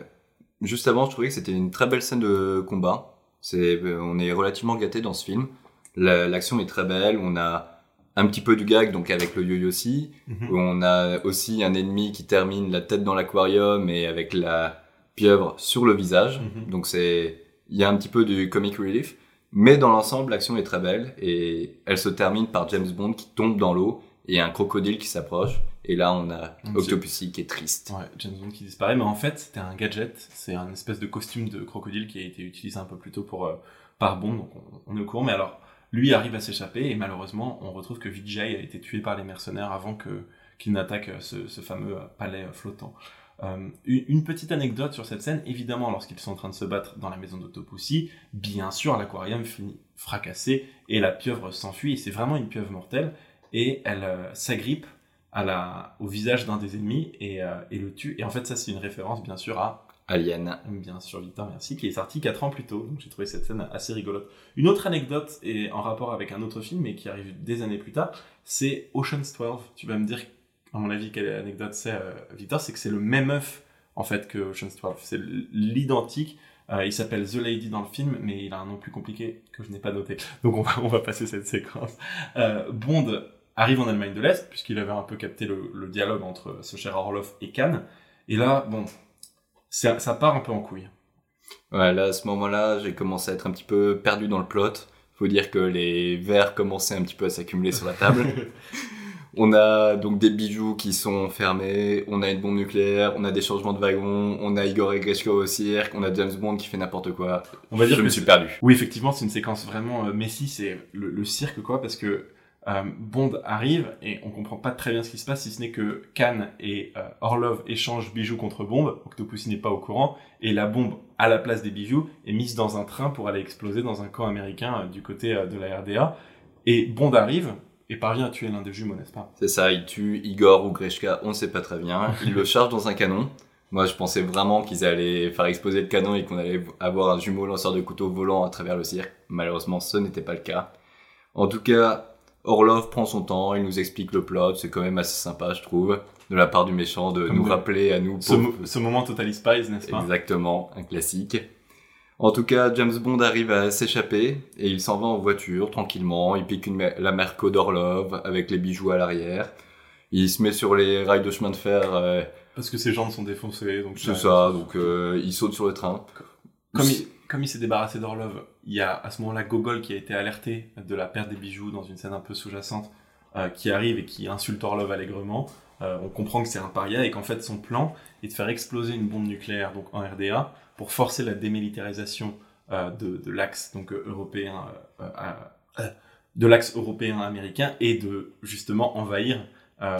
juste avant, je trouvais que c'était une très belle scène de combat. C'est, on est relativement gâté dans ce film. La- L'action est très belle. On a un petit peu du gag, donc avec le yo-yo aussi. Mhm. On a aussi un ennemi qui termine la tête dans l'aquarium et avec la pieuvre sur le visage. Mhm. Donc c'est, il y a un petit peu du comic relief. Mais dans l'ensemble, l'action est très belle et elle se termine par James Bond qui tombe dans l'eau et un crocodile qui s'approche. Et là, on a Octopussy qui est triste. Ouais, James Bond qui disparaît, mais en fait, c'était un gadget, c'est un espèce de costume de crocodile qui a été utilisé un peu plus tôt pour, euh, par Bond, donc on, on est au courant, mais alors, lui arrive à s'échapper, et malheureusement, on retrouve que Vijay a été tué par les mercenaires avant que, qu'il n'attaque euh, ce, fameux euh, palais euh, flottant. Une, petite anecdote sur cette scène, évidemment, lorsqu'ils sont en train de se battre dans la maison d'Octopussy, bien sûr, l'aquarium finit fracassé, et la pieuvre s'enfuit, c'est vraiment une pieuvre mortelle, et elle s'agrippe au visage d'un des ennemis et, et le tue. Et en fait, ça, c'est une référence, bien sûr, à, Alien. bien sûr, Victor, merci, qui est sorti 4 ans plus tôt. Donc, j'ai trouvé cette scène assez rigolote. Une autre anecdote, et en rapport avec un autre film, mais qui arrive des années plus tard, c'est Ocean's 12. Tu vas me dire, à mon avis, quelle anecdote c'est, euh, Victor, c'est que c'est le même œuf, en fait, que Ocean's 12. C'est l'identique. Euh, il s'appelle The Lady dans le film, mais il a un nom plus compliqué que je n'ai pas noté. Donc on va, on va passer cette séquence. Euh, Bond arrive en Allemagne de l'Est, puisqu'il avait un peu capté le, dialogue entre ce cher Orloff et Cannes. Et là, bon, ça, ça part un peu en couille. Ouais, là, à ce moment-là, j'ai commencé à être un petit peu perdu dans le plot. Faut dire que les verres commençaient un petit peu à s'accumuler sur la table. on a donc des bijoux qui sont fermés, on a une bombe nucléaire, on a des changements de wagon, on a Igor et Greshko au cirque, on a James Bond qui fait n'importe quoi. On va dire je que me suis perdu. Oui, effectivement, c'est une séquence vraiment euh, Messi, c'est le, le cirque, quoi, parce que euh, Bond arrive et on comprend pas très bien ce qui se passe, si ce n'est que Khan et euh, Orlov échangent bijoux contre bombe. Octopussy n'est pas au courant et la bombe à la place des bijoux est mise dans un train pour aller exploser dans un camp américain euh, du côté euh, de la RDA. Et Bond arrive et parvient à tuer l'un des jumeaux, n'est-ce pas? C'est ça, il tue Igor ou Greshka, on ne sait pas très bien. Il le charge dans un canon. Moi, je pensais vraiment qu'ils allaient faire exploser le canon et qu'on allait avoir un jumeau lanceur de couteau volant à travers le cirque. Malheureusement, ce n'était pas le cas. En tout cas, Orlov prend son temps, il nous explique le plot, c'est quand même assez sympa, je trouve, de la part du méchant de Comme nous de- rappeler à nous ce, pauvres- mo- ce moment Total Spies, n'est-ce pas? Exactement, un classique. En tout cas, James Bond arrive à s'échapper et il s'en va en voiture tranquillement. Il pique une la Merco d'Orlov avec les bijoux à l'arrière. Il se met sur les rails de chemin de fer, euh, Parce que ses jambes sont défoncées, donc c'est ça, donc euh, il saute sur le train. Comme il, comme il s'est débarrassé d'Orlov, il y a à ce moment-là Gogol qui a été alerté de la perte des bijoux dans une scène un peu sous-jacente, euh, qui arrive et qui insulte Orlov allègrement. Euh, on comprend que c'est un paria et qu'en fait son plan est de faire exploser une bombe nucléaire donc en RDA pour forcer la démilitarisation euh, de, de l'axe donc européen de l'axe européen américain et de justement envahir euh,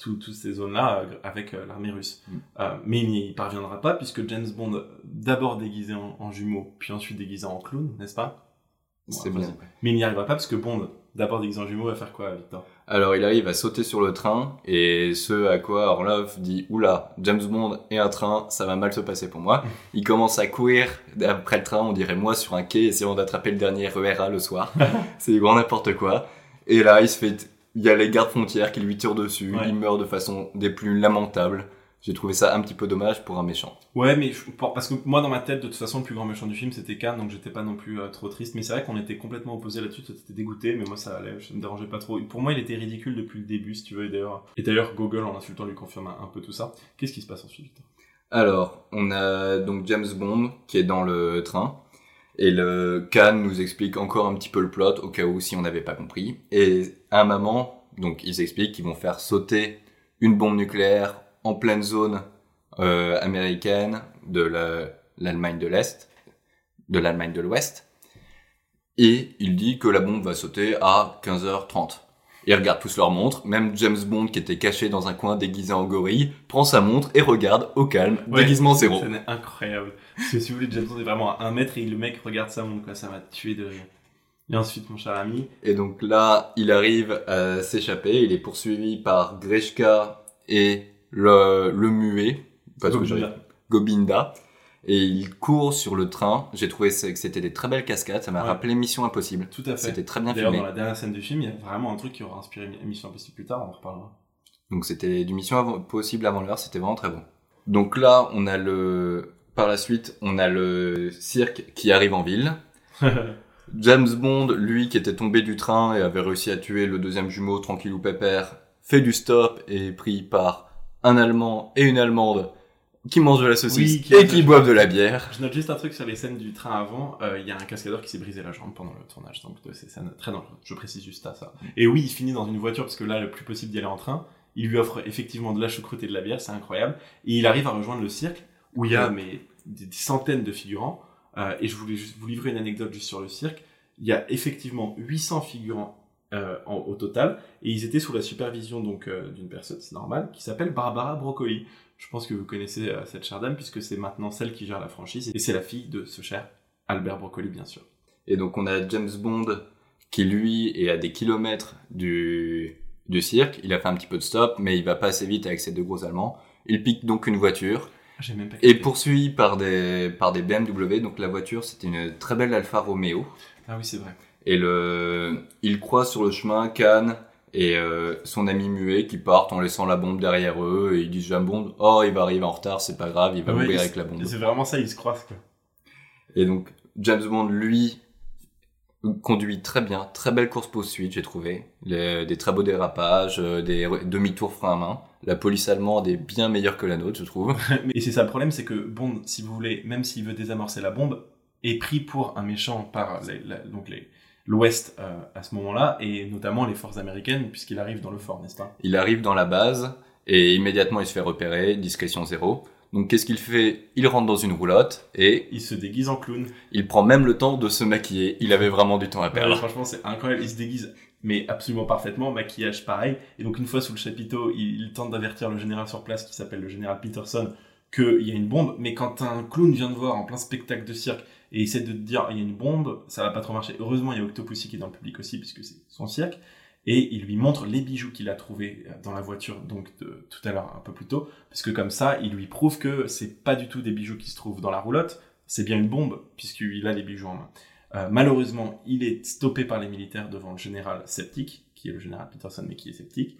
tout- toutes ces zones-là euh, avec euh, l'armée russe. Mm. Mais il n'y parviendra pas puisque James Bond, d'abord déguisé en, en jumeau, puis ensuite déguisé en clown, n'est-ce pas? C'est bien. Mais il n'y arrivera pas parce que Bond, d'abord déguisé en jumeau, va faire quoi, Victor? Alors il arrive à sauter sur le train et ce à quoi Orlov dit oula James Bond et un train ça va mal se passer pour moi. Il commence à courir après le train on dirait moi sur un quai essayant d'attraper le dernier RERA le soir. C'est grand n'importe quoi. Et là il se fait il y a les gardes frontières qui lui tirent dessus. Ouais. Il meurt de façon des plus lamentables. j'ai trouvé ça un petit peu dommage pour un méchant. Ouais, mais je- parce que moi, dans ma tête, de toute façon, le plus grand méchant du film, c'était Khan, donc j'étais pas non plus euh, trop triste. Mais c'est vrai qu'on était complètement opposés là-dessus. Toi, t'étais dégoûté, mais moi, ça allait, ça me dérangeait pas trop. Pour moi, il était ridicule depuis le début, si tu veux. Et d'ailleurs, et d'ailleurs, Gogol, en insultant, lui confirme un, un peu tout ça. Qu'est-ce qui se passe ensuite? Alors, on a donc James Bond qui est dans le train. Et le Khan nous explique encore un petit peu le plot au cas où si on n'avait pas compris. Et à un moment, donc ils expliquent qu'ils vont faire sauter une bombe nucléaire en pleine zone euh, américaine de la- l'Allemagne de l'Est, de l'Allemagne de l'Ouest. Et il dit que la bombe va sauter à 15h30. Ils regardent tous leur montre, même James Bond qui était caché dans un coin déguisé en gorille, prend sa montre et regarde au calme, Ouais, déguisement zéro. C'est incroyable. Parce que si vous voulez, James Bond est vraiment à un mètre et le mec regarde sa montre, quoi. Ça m'a tué de rire. Et ensuite, mon cher ami, Et donc là, il arrive à s'échapper, il est poursuivi par Greshka et le, le muet, parce que Gobinda. j'arrive- Gobinda, et il court sur le train. J'ai trouvé que c'était des très belles cascades, ça m'a Ouais. rappelé Mission Impossible. tout à fait. C'était très bien D'ailleurs, filmé. dans la dernière scène du film, il y a vraiment un truc qui aura inspiré Mission Impossible plus tard, on en reparlera. Donc c'était du Mission avant- Possible avant l'heure, c'était vraiment très bon. Donc là, on a le... Par la suite, on a le cirque qui arrive en ville. James Bond, lui qui était tombé du train et avait réussi à tuer le deuxième jumeau tranquillou pépère, fait du stop et est pris par un Allemand et une Allemande qui mangent de la saucisse Oui, qui et qui boivent de la bière. Je note juste un truc sur les scènes du train avant. euh, Il y a un cascadeur qui s'est brisé la jambe pendant le tournage, donc de ces scènes très dangereuses. Je précise juste à ça. Et oui, il finit dans une voiture parce que là, le plus possible d'y aller en train. Il lui offre effectivement de la choucroute et de la bière, c'est incroyable. Et il arrive à rejoindre le cirque où il y a mais, des, des centaines de figurants. Euh, et je voulais juste vous livrer une anecdote juste sur le cirque. Il y a effectivement 800 figurants euh, en- au total, et ils étaient sous la supervision donc euh, d'une personne, c'est normal, qui s'appelle Barbara Broccoli. Je pense que vous connaissez euh, cette chère dame puisque c'est maintenant celle qui gère la franchise et c'est la fille de ce cher Albert Broccoli bien sûr. Et donc on a James Bond qui lui est à des kilomètres du, du cirque. Il a fait un petit peu de stop, mais il va pas assez vite avec ses deux gros Allemands. Il pique donc une voiture J'ai même pas et poursuivi par des, par des BMW. Donc la voiture, c'était une très belle Alfa Romeo. Ah oui c'est vrai. Et le, il croise sur le chemin Khan et euh, son ami muet qui partent en laissant la bombe derrière eux et ils disent James Bond, oh il va arriver en retard, c'est pas grave, il va Ah ouais, mourir il- avec la bombe. C'est vraiment ça, ils se croisent quoi. Et donc James Bond lui conduit très bien, très belle course poursuite j'ai trouvé, Les- des très beaux dérapages, euh, des demi-tours frein à main. La police allemande est bien meilleure que la nôtre je trouve. Et c'est ça le problème, c'est que Bond, si vous voulez, même s'il veut désamorcer la bombe, est pris pour un méchant par les- la- donc les- l'Ouest euh, à ce moment-là, et notamment les forces américaines, puisqu'il arrive dans le fort, n'est-ce pas? Il arrive dans la base et immédiatement il se fait repérer, discrétion zéro. Donc qu'est-ce qu'il fait? Il rentre dans une roulotte et Il se déguise en clown. Il prend même le temps de se maquiller. Il avait vraiment du temps à Ouais, perdre. franchement, c'est incroyable. Il se déguise, mais absolument parfaitement. Maquillage pareil. Et donc, une fois sous le chapiteau, il, il tente d'avertir le général sur place, qui s'appelle le général Peterson, qu'il y a une bombe. Mais quand un clown vient de voir en plein spectacle de cirque et essaie de te dire il y a une bombe, ça va pas trop marcher. Heureusement, il y a Octopussy qui est dans le public aussi, puisque c'est son cirque. Et il lui montre les bijoux qu'il a trouvés dans la voiture, donc tout à l'heure, un peu plus tôt. Parce que comme ça, il lui prouve que c'est pas du tout des bijoux qui se trouvent dans la roulotte, c'est bien une bombe, puisqu'il a les bijoux en main. Euh, malheureusement, il est stoppé par les militaires devant le général sceptique, qui est le général Peterson, mais qui est sceptique.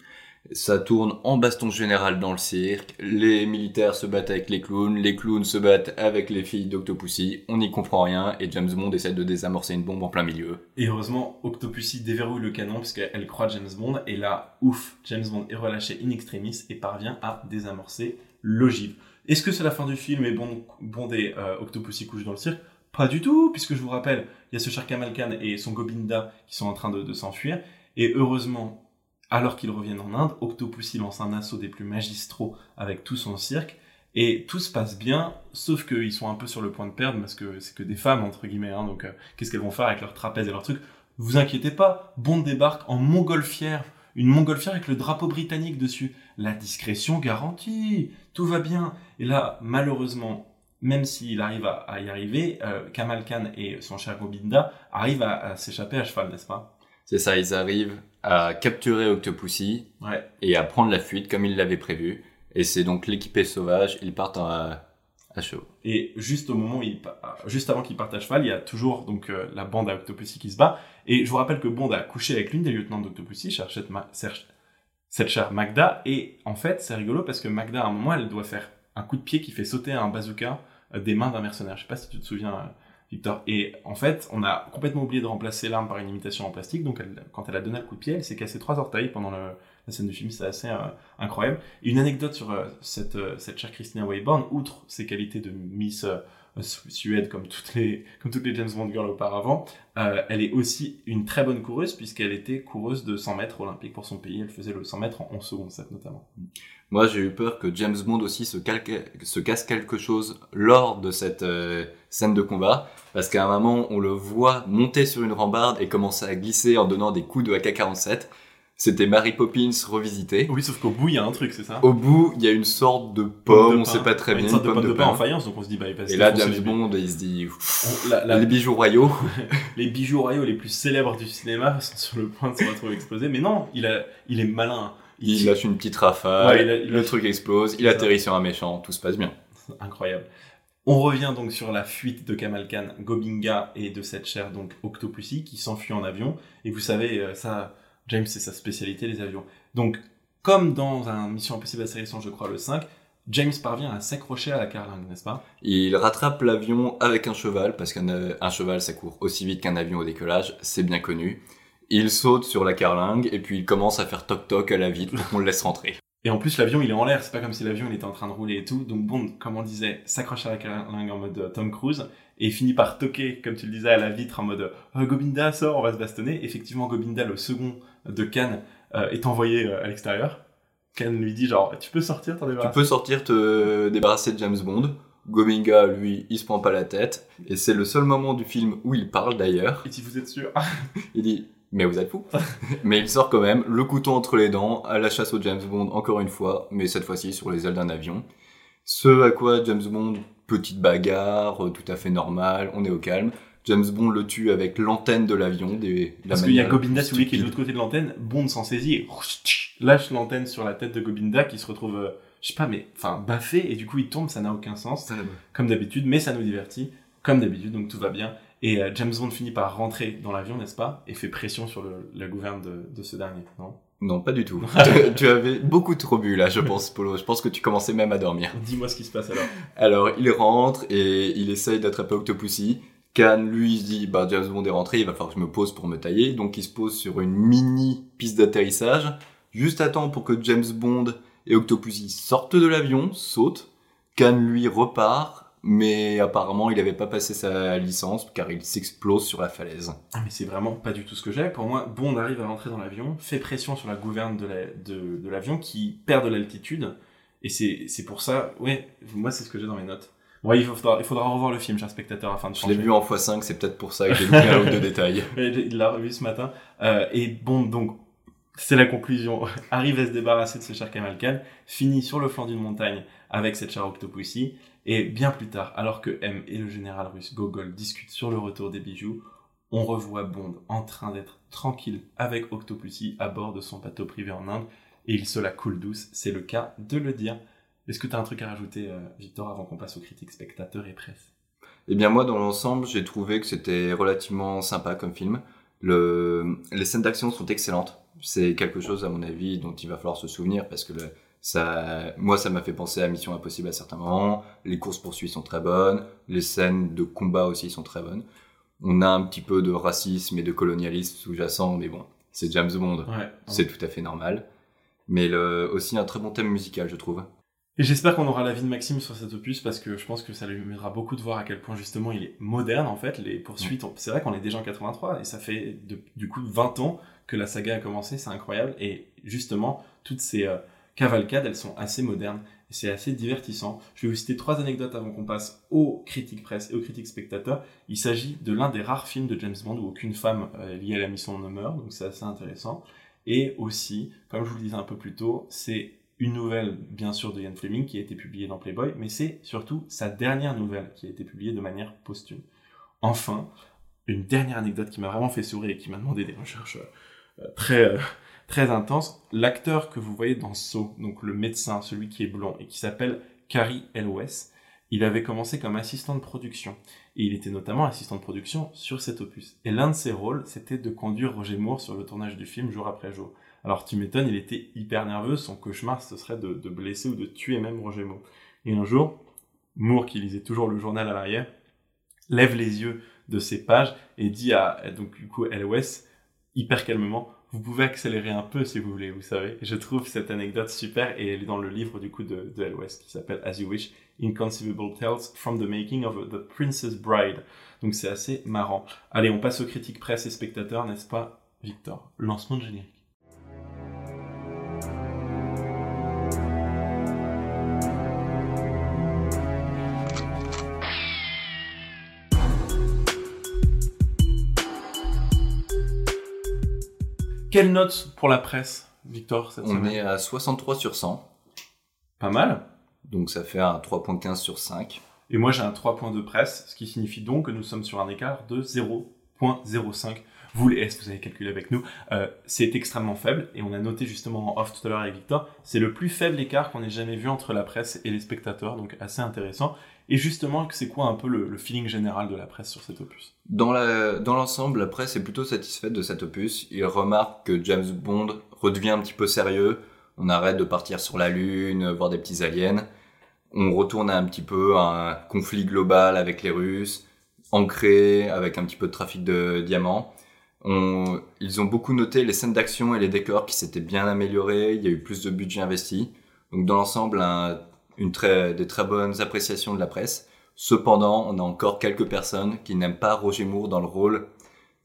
Ça tourne en baston général dans le cirque. Les militaires se battent avec les clowns. Les clowns se battent avec les filles d'Octopussy. On n'y comprend rien et James Bond essaie de désamorcer une bombe en plein milieu. Et heureusement, Octopussy déverrouille le canon, puisqu'elle croit James Bond, et là, ouf, James Bond est relâché in extremis et parvient à désamorcer l'ogive. Est-ce que c'est la fin du film et Bond, Bond et euh, Octopussy couchent dans le cirque? Pas du tout, puisque je vous rappelle, il y a ce cher Kamal Khan et son Gobinda qui sont en train de, de s'enfuir, et heureusement, alors qu'ils reviennent en Inde, Octopussy lance un assaut des plus magistraux avec tout son cirque, et tout se passe bien, sauf qu'ils sont un peu sur le point de perdre, parce que c'est que des femmes, entre guillemets, hein, donc euh, qu'est-ce qu'elles vont faire avec leur trapèze et leur truc Vous inquiétez pas, Bond débarque en montgolfière, une montgolfière avec le drapeau britannique dessus. La discrétion garantie, tout va bien. Et là, malheureusement, même s'il arrive à, y arriver, euh, Kamal Khan et son cher Gobinda arrivent à s'échapper à cheval, n'est-ce pas? C'est ça, ils arrivent à capturer Octopussy Ouais. et à prendre la fuite comme ils l'avaient prévu. Et c'est donc l'équipée sauvage. Ils partent à, à chaud. Et juste au moment où juste avant qu'il parte à cheval, il y a toujours donc euh, la bande à Octopussy qui se bat. Et je vous rappelle que Bond a couché avec l'une des lieutenants d'Octopussy, Serge- cette chère Magda. Et en fait, c'est rigolo parce que Magda, à un moment, elle doit faire un coup de pied qui fait sauter un bazooka euh, des mains d'un mercenaire. Je sais pas si tu te souviens, euh, Victor. Et en fait, on a complètement oublié de remplacer l'arme par une imitation en plastique. Donc, elle- quand elle a donné le coup de pied, elle s'est cassé trois orteils pendant la scène du film. C'est assez euh, incroyable. Une anecdote sur euh, cette, euh, cette chère Christina Wayborn, outre ses qualités de Miss euh, Su- Suède comme toutes les, comme toutes les James Bond girls auparavant, euh, elle est aussi une très bonne coureuse puisqu'elle était coureuse de 100 mètres olympique pour son pays. Elle faisait le 100 mètres en 11 secondes 7 notamment. Moi, j'ai eu peur que James Bond aussi se, calque- se casse quelque chose lors de cette euh, scène de combat, parce qu'à un moment, on le voit monter sur une rambarde et commencer à glisser en donnant des coups de AK-47. C'était Mary Poppins revisitée. Oui, sauf qu'au bout, il y a un truc, c'est ça? Au bout, il y a une sorte de Pomme pomme, de on sait pas très bien, Une sorte de une pomme de pain pain. en faïence, donc on se dit, bah, il va se Et là, James Bond, il se dit, On- la- la- les bijoux royaux. les bijoux royaux les plus célèbres du cinéma sont sur le point de se retrouver explosés. Mais non, il, a, il est malin. Il lâche une petite rafale, Ouais, il a- il le lâche- truc explose, il atterrit sur un méchant, tout se passe bien. Incroyable. On revient donc sur la fuite de Kamal Khan, Gobinga et de cette chère donc Octopussy qui s'enfuit en avion. Et vous savez, euh, ça, James, c'est sa spécialité, les avions. Donc, comme dans un Mission Impossible Astérisson, je crois, le 5, James parvient à s'accrocher à la carlingue, n'est-ce pas? Il rattrape l'avion avec un cheval, parce qu'un un cheval, ça court aussi vite qu'un avion au décollage, c'est bien connu. Il saute sur la carlingue, et puis il commence à faire toc-toc à la vitre qu'on le laisse rentrer. Et en plus, l'avion, il est en l'air. C'est pas comme si l'avion, il était en train de rouler et tout. Donc, Bond, comme on disait, s'accroche à la carlingue en mode euh, Tom Cruise et finit par toquer, comme tu le disais, à la vitre en mode euh, Gobinda, sort, on va se bastonner. Effectivement, Gobinda, le second de Khan, euh, est envoyé à l'extérieur. Khan lui dit genre, tu peux sortir, t'en Tu débarrasser. peux sortir te débarrasser de James Bond. Gominga, lui, il se prend pas la tête. Et c'est le seul moment du film où il parle d'ailleurs. Et si vous êtes sûr Il dit Mais vous êtes fou Mais il sort quand même, le couteau entre les dents, à la chasse au James Bond, encore une fois, mais cette fois-ci sur les ailes d'un avion. Ce à quoi James Bond, petite bagarre, euh, tout à fait normal, on est au calme. James Bond le tue avec l'antenne de l'avion. Des, Parce qu'il y a Gobinda, celui qui est de l'autre côté de l'antenne, Bond s'en saisit lâche l'antenne sur la tête de Gobinda qui se retrouve, euh, je sais pas, mais enfin, baffé et du coup il tombe, ça n'a aucun sens. comme d'habitude, mais ça nous divertit, comme d'habitude, donc tout va bien. Et euh, James Bond finit par rentrer dans l'avion, n'est-ce pas Et fait pression sur le, la gouverne de, de ce dernier, non? Non, pas du tout. tu, tu avais beaucoup trop bu là, je pense, Polo. Je pense que tu commençais même à dormir. Dis-moi ce qui se passe alors. Alors, il rentre et il essaye d'attraper Octopussy. Khan, lui, il se dit, bah, James Bond est rentré, il va falloir que je me pose pour me tailler. Donc, il se pose sur une mini piste d'atterrissage, juste à temps pour que James Bond et Octopussy sortent de l'avion, sautent. Khan, lui, repart, mais apparemment, il n'avait pas passé sa licence, car il s'explose sur la falaise. Ah mais c'est vraiment pas du tout ce que j'ai. Pour moi, Bond arrive à rentrer dans l'avion, fait pression sur la gouverne de la- de- de l'avion qui perd de l'altitude. Et c'est pour ça, ouais, moi c'est ce que j'ai dans mes notes. Ouais, il faudra, il faudra revoir le film, cher spectateur, afin de Je l'ai changer. vu en x5, c'est peut-être pour ça que j'ai loupé un ou deux détails. Il l'a revu ce matin. Euh, et bon, donc, c'est la conclusion. Arrive à se débarrasser de ce cher Kamal Khan, finit sur le flanc d'une montagne avec cette chère Octopussy, et bien plus tard, alors que M et le général russe Gogol discutent sur le retour des bijoux, on revoit Bond en train d'être tranquille avec Octopussy à bord de son bateau privé en Inde, et il se la coule douce, c'est le cas de le dire. Est-ce que tu as un truc à rajouter, euh, Victor, avant qu'on passe aux critiques spectateurs et presse? Eh bien moi, dans l'ensemble, j'ai trouvé que c'était relativement sympa comme film. Le... Les scènes d'action sont excellentes. C'est quelque chose, à mon avis, dont il va falloir se souvenir parce que le... ça... moi, ça m'a fait penser à Mission Impossible à certains moments. Les courses poursuites sont très bonnes. Les scènes de combat aussi sont très bonnes. On a un petit peu de racisme et de colonialisme sous-jacent, mais bon, c'est James Bond. Ouais. C'est tout à fait normal. Mais le... aussi un très bon thème musical, je trouve. Et j'espère qu'on aura l'avis de Maxime sur cet opus parce que je pense que ça lui aidera beaucoup de voir à quel point justement il est moderne en fait. Les poursuites, on- c'est vrai qu'on est déjà en 83 et ça fait de- du coup 20 ans que la saga a commencé, c'est incroyable. Et justement, toutes ces euh, cavalcades, elles sont assez modernes et c'est assez divertissant. Je vais vous citer trois anecdotes avant qu'on passe aux critiques presse et aux critiques spectateurs. Il s'agit de l'un des rares films de James Bond où aucune femme euh, liée à la mission ne meurt, donc c'est assez intéressant. Et aussi, comme je vous le disais un peu plus tôt, c'est une nouvelle, bien sûr, de Ian Fleming qui a été publiée dans Playboy, mais c'est surtout sa dernière nouvelle qui a été publiée de manière posthume. Enfin, une dernière anecdote qui m'a vraiment fait sourire et qui m'a demandé des recherches euh, très, euh, très intenses. L'acteur que vous voyez dans Saw, donc le médecin, celui qui est blond et qui s'appelle Carrie Elwes, il avait commencé comme assistant de production. Et il était notamment assistant de production sur cet opus. Et l'un de ses rôles, c'était de conduire Roger Moore sur le tournage du film jour après jour. Alors tu m'étonnes, il était hyper nerveux, son cauchemar ce serait de, de blesser ou de tuer même Roger Moore. Et un jour, Moore, qui lisait toujours le journal à l'arrière, lève les yeux de ses pages et dit à, donc du coup, LOS, hyper calmement, vous pouvez accélérer un peu si vous voulez, vous savez. Je trouve cette anecdote super et elle est dans le livre du coup de, de LOS qui s'appelle As You Wish, Inconceivable Tales from the Making of the Princess Bride. Donc c'est assez marrant. Allez, on passe aux critiques presse et spectateurs, n'est-ce pas, Victor? Lancement de générique. Quelle note pour la presse, Victor, cette On semaine est à 63 sur 100, Pas mal. donc ça fait un 3.15 sur 5. Et moi j'ai un 3 points de presse, ce qui signifie donc que nous sommes sur un écart de 0.05. Vous les S, vous avez calculé avec nous, euh, c'est extrêmement faible, et on a noté justement en off tout à l'heure avec Victor, c'est le plus faible écart qu'on ait jamais vu entre la presse et les spectateurs, donc assez intéressant. Et justement, c'est quoi un peu le, feeling général de la presse sur cet opus? Dans l'ensemble, la presse est plutôt satisfaite de cet opus. Il remarque que James Bond redevient un petit peu sérieux. On arrête de partir sur la Lune, voir des petits aliens. On retourne un petit peu à un conflit global avec les Russes, ancré, avec un petit peu de trafic de diamants. Ils ont beaucoup noté les scènes d'action et les décors qui s'étaient bien améliorés. Il y a eu plus de budget investi. Donc dans l'ensemble, un- une très, des très bonnes appréciations de la presse. Cependant, on a encore quelques personnes qui n'aiment pas Roger Moore dans le rôle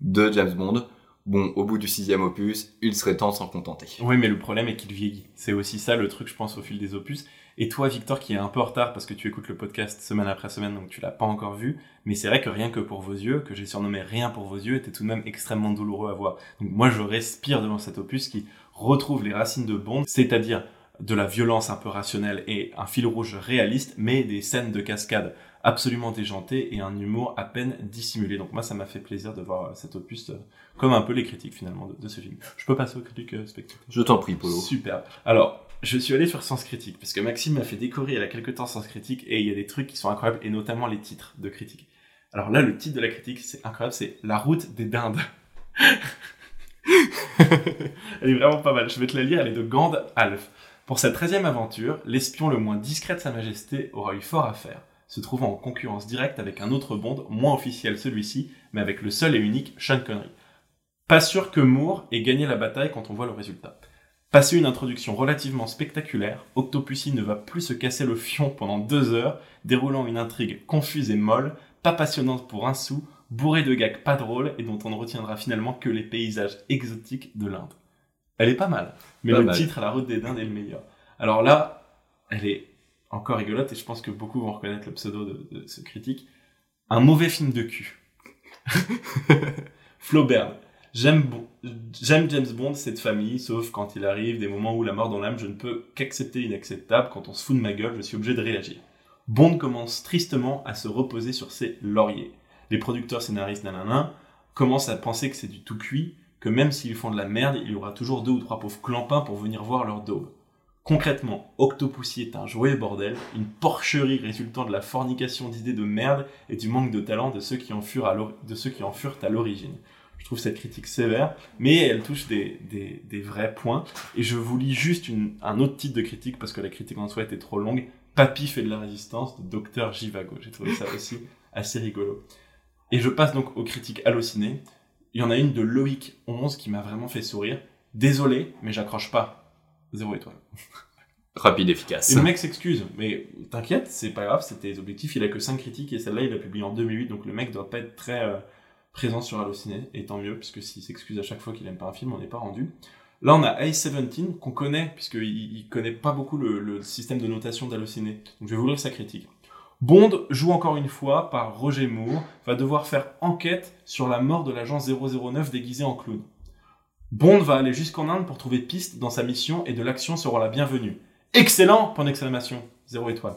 de James Bond. Bon, au bout du sixième opus, il serait temps de s'en contenter. Oui, mais le problème est qu'il vieillit. C'est aussi ça le truc, je pense, au fil des opus. Et toi, Victor, qui est un peu en retard parce que tu écoutes le podcast semaine après semaine, donc tu l'as pas encore vu. Mais c'est vrai que rien que pour vos yeux, que j'ai surnommé rien pour vos yeux, était tout de même extrêmement douloureux à voir. Donc moi, je respire devant cet opus qui retrouve les racines de Bond, c'est-à-dire de la violence un peu rationnelle et un fil rouge réaliste, mais des scènes de cascade absolument déjantées et un humour à peine dissimulé. Donc moi, ça m'a fait plaisir de voir cet opus euh, comme un peu les critiques finalement de, de ce film. Je peux passer aux critiques euh, spectateurs Je t'en prie, Polo. Super. Alors, je suis allé sur Sens Critique, parce que Maxime m'a fait découvrir il y a quelques temps Sens Critique, et il y a des trucs qui sont incroyables, et notamment les titres de critique. Alors là, le titre de la critique, c'est incroyable, c'est La route des dindes. elle est vraiment pas mal, je vais te la lire, elle est de Gand Alf. Pour sa treizième aventure, l'espion le moins discret de sa majesté aura eu fort à faire, se trouvant en concurrence directe avec un autre Bond, moins officiel celui-ci, mais avec le seul et unique Sean Connery. Pas sûr que Moore ait gagné la bataille quand on voit le résultat. Passé une introduction relativement spectaculaire, Octopussy ne va plus se casser le fion pendant deux heures, déroulant une intrigue confuse et molle, pas passionnante pour un sou, bourrée de gags pas drôles et dont on ne retiendra finalement que les paysages exotiques de l'Inde. Elle est pas mal, mais Pas le mal. titre à la route des dindes est le meilleur. Alors là, elle est encore rigolote et je pense que beaucoup vont reconnaître le pseudo de, de ce critique. Un mauvais film de cul. Flaubert. J'aime James Bond, cette famille, sauf quand il arrive des moments où la mort dans l'âme, je ne peux qu'accepter l'inacceptable. Quand on se fout de ma gueule, je suis obligé de réagir. Bond commence tristement à se reposer sur ses lauriers. Les producteurs scénaristes nanana commencent à penser que c'est du tout cuit, que même s'ils font de la merde, il y aura toujours deux ou trois pauvres clampins pour venir voir leur daube. Concrètement, Octopussy est un joyeux bordel, une porcherie résultant de la fornication d'idées de merde et du manque de talent de ceux qui en furent à l'origine. Je trouve cette critique sévère, mais elle touche des, vrais points. Et je vous lis juste un autre titre de critique parce que la critique en soi était trop longue. Papy fait de la résistance de Docteur Jivago. J'ai trouvé ça aussi assez rigolo. Et je passe donc aux critiques hallucinées. Il y en a une de Loïc 11 qui m'a vraiment fait sourire. Désolé, mais j'accroche pas. Zéro étoile. Rapide, efficace. Et le mec s'excuse, mais t'inquiète, c'est pas grave, c'était les objectifs, il a que 5 critiques et celle-là il a publié en 2008, donc le mec doit pas être très euh, présent sur Allociné, et tant mieux, puisque s'il s'excuse à chaque fois qu'il aime pas un film, on n'est pas rendu. Là on a A17 qu'on connaît, puisqu'il il connaît pas beaucoup le, le système de notation d'Allociné, donc je vais vous lire sa critique. Bond joue encore une fois par Roger Moore, va devoir faire enquête sur la mort de l'agent 009 déguisé en clown. Bond va aller jusqu'en Inde pour trouver piste dans sa mission et de l'action sera la bienvenue. Excellent Point d'exclamation. Zéro étoile.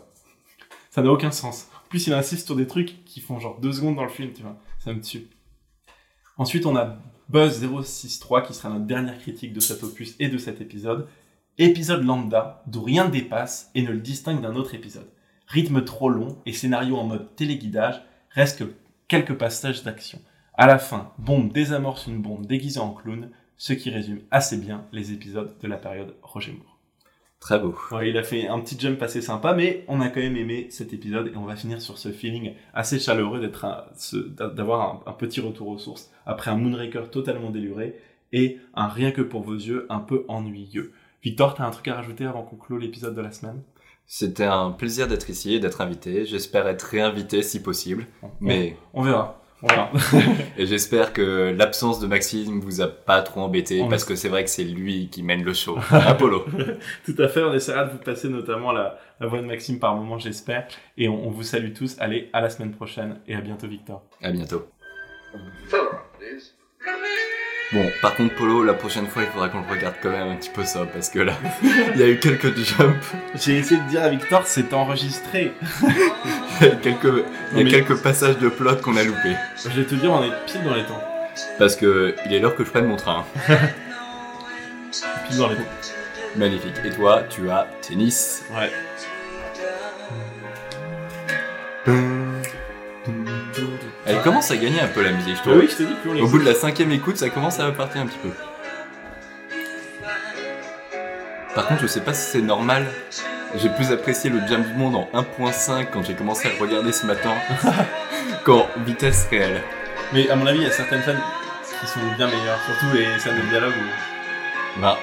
Ça n'a aucun sens. En plus, il insiste sur des trucs qui font genre deux secondes dans le film, tu vois. Ça me tue. Ensuite, on a Buzz063 qui sera notre dernière critique de cet opus et de cet épisode. Épisode lambda, d'où rien ne dépasse et ne le distingue d'un autre épisode. Rythme trop long et scénario en mode téléguidage, reste que quelques passages d'action. À la fin, Bond désamorce une bombe déguisée en clown, ce qui résume assez bien les épisodes de la période Roger Moore. Très beau. Ouais, il a fait un petit jump assez sympa, mais on a quand même aimé cet épisode et on va finir sur ce feeling assez chaleureux d'être d'avoir un, un petit retour aux sources après un Moonraker totalement déluré et un rien que pour vos yeux un peu ennuyeux. Victor, t'as un truc à rajouter avant qu'on clôt l'épisode de la semaine? C'était un plaisir d'être ici et d'être invité. J'espère être réinvité si possible. Mais, On verra. On verra. et j'espère que l'absence de Maxime vous a pas trop embêté On parce que c'est vrai que c'est lui qui mène le show. Apollo. Tout à fait, on essaiera de vous passer notamment la, la voix de Maxime par moment, j'espère. Et on, on vous salue tous. Allez, à la semaine prochaine et à bientôt, Victor. À bientôt. Bon, par contre, Polo, la prochaine fois, il faudra qu'on le regarde quand même un petit peu ça, parce que là, il y a eu quelques jumps, J'ai essayé de dire à Victor, c'est enregistré. il y a quelques, il y a Non, mais- quelques passages de plot qu'on a loupés. Je vais te dire, on est pile dans les temps. Parce que il est l'heure que je prenne mon train. Pile dans les temps. Magnifique. Et toi, tu as tennis. Ouais. Elle commence à gagner un peu la musique, je Bah trouve. oui, je te dis, plus on Au bout de la cinquième écoute, ça commence à partir un petit peu. Par contre, je sais pas si c'est normal. J'ai plus apprécié le James Bond en 1.5 quand j'ai commencé à le regarder ce matin qu'en vitesse réelle. Mais à mon avis, il y a certaines scènes qui sont bien meilleures. Surtout les scènes de dialogue où... Bah,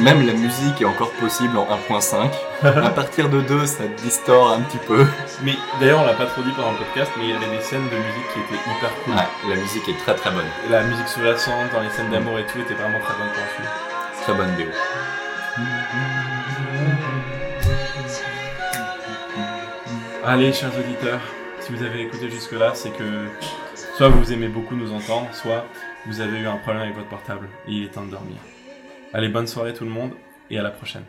même la musique est encore possible en 1.5. À partir de 2, ça distord un petit peu. Mais d'ailleurs, on l'a pas trop dit pendant le podcast, mais il y avait des scènes de musique qui étaient hyper cool. Ouais, la musique est très très bonne. La musique sous-jacente, dans les scènes d'amour et tout, était vraiment très bonne pour un film. Très bonne BO. Allez, chers auditeurs, si vous avez écouté jusque-là, c'est que soit vous aimez beaucoup nous entendre, soit vous avez eu un problème avec votre portable et il est temps de dormir. Allez, bonne soirée tout le monde et à la prochaine.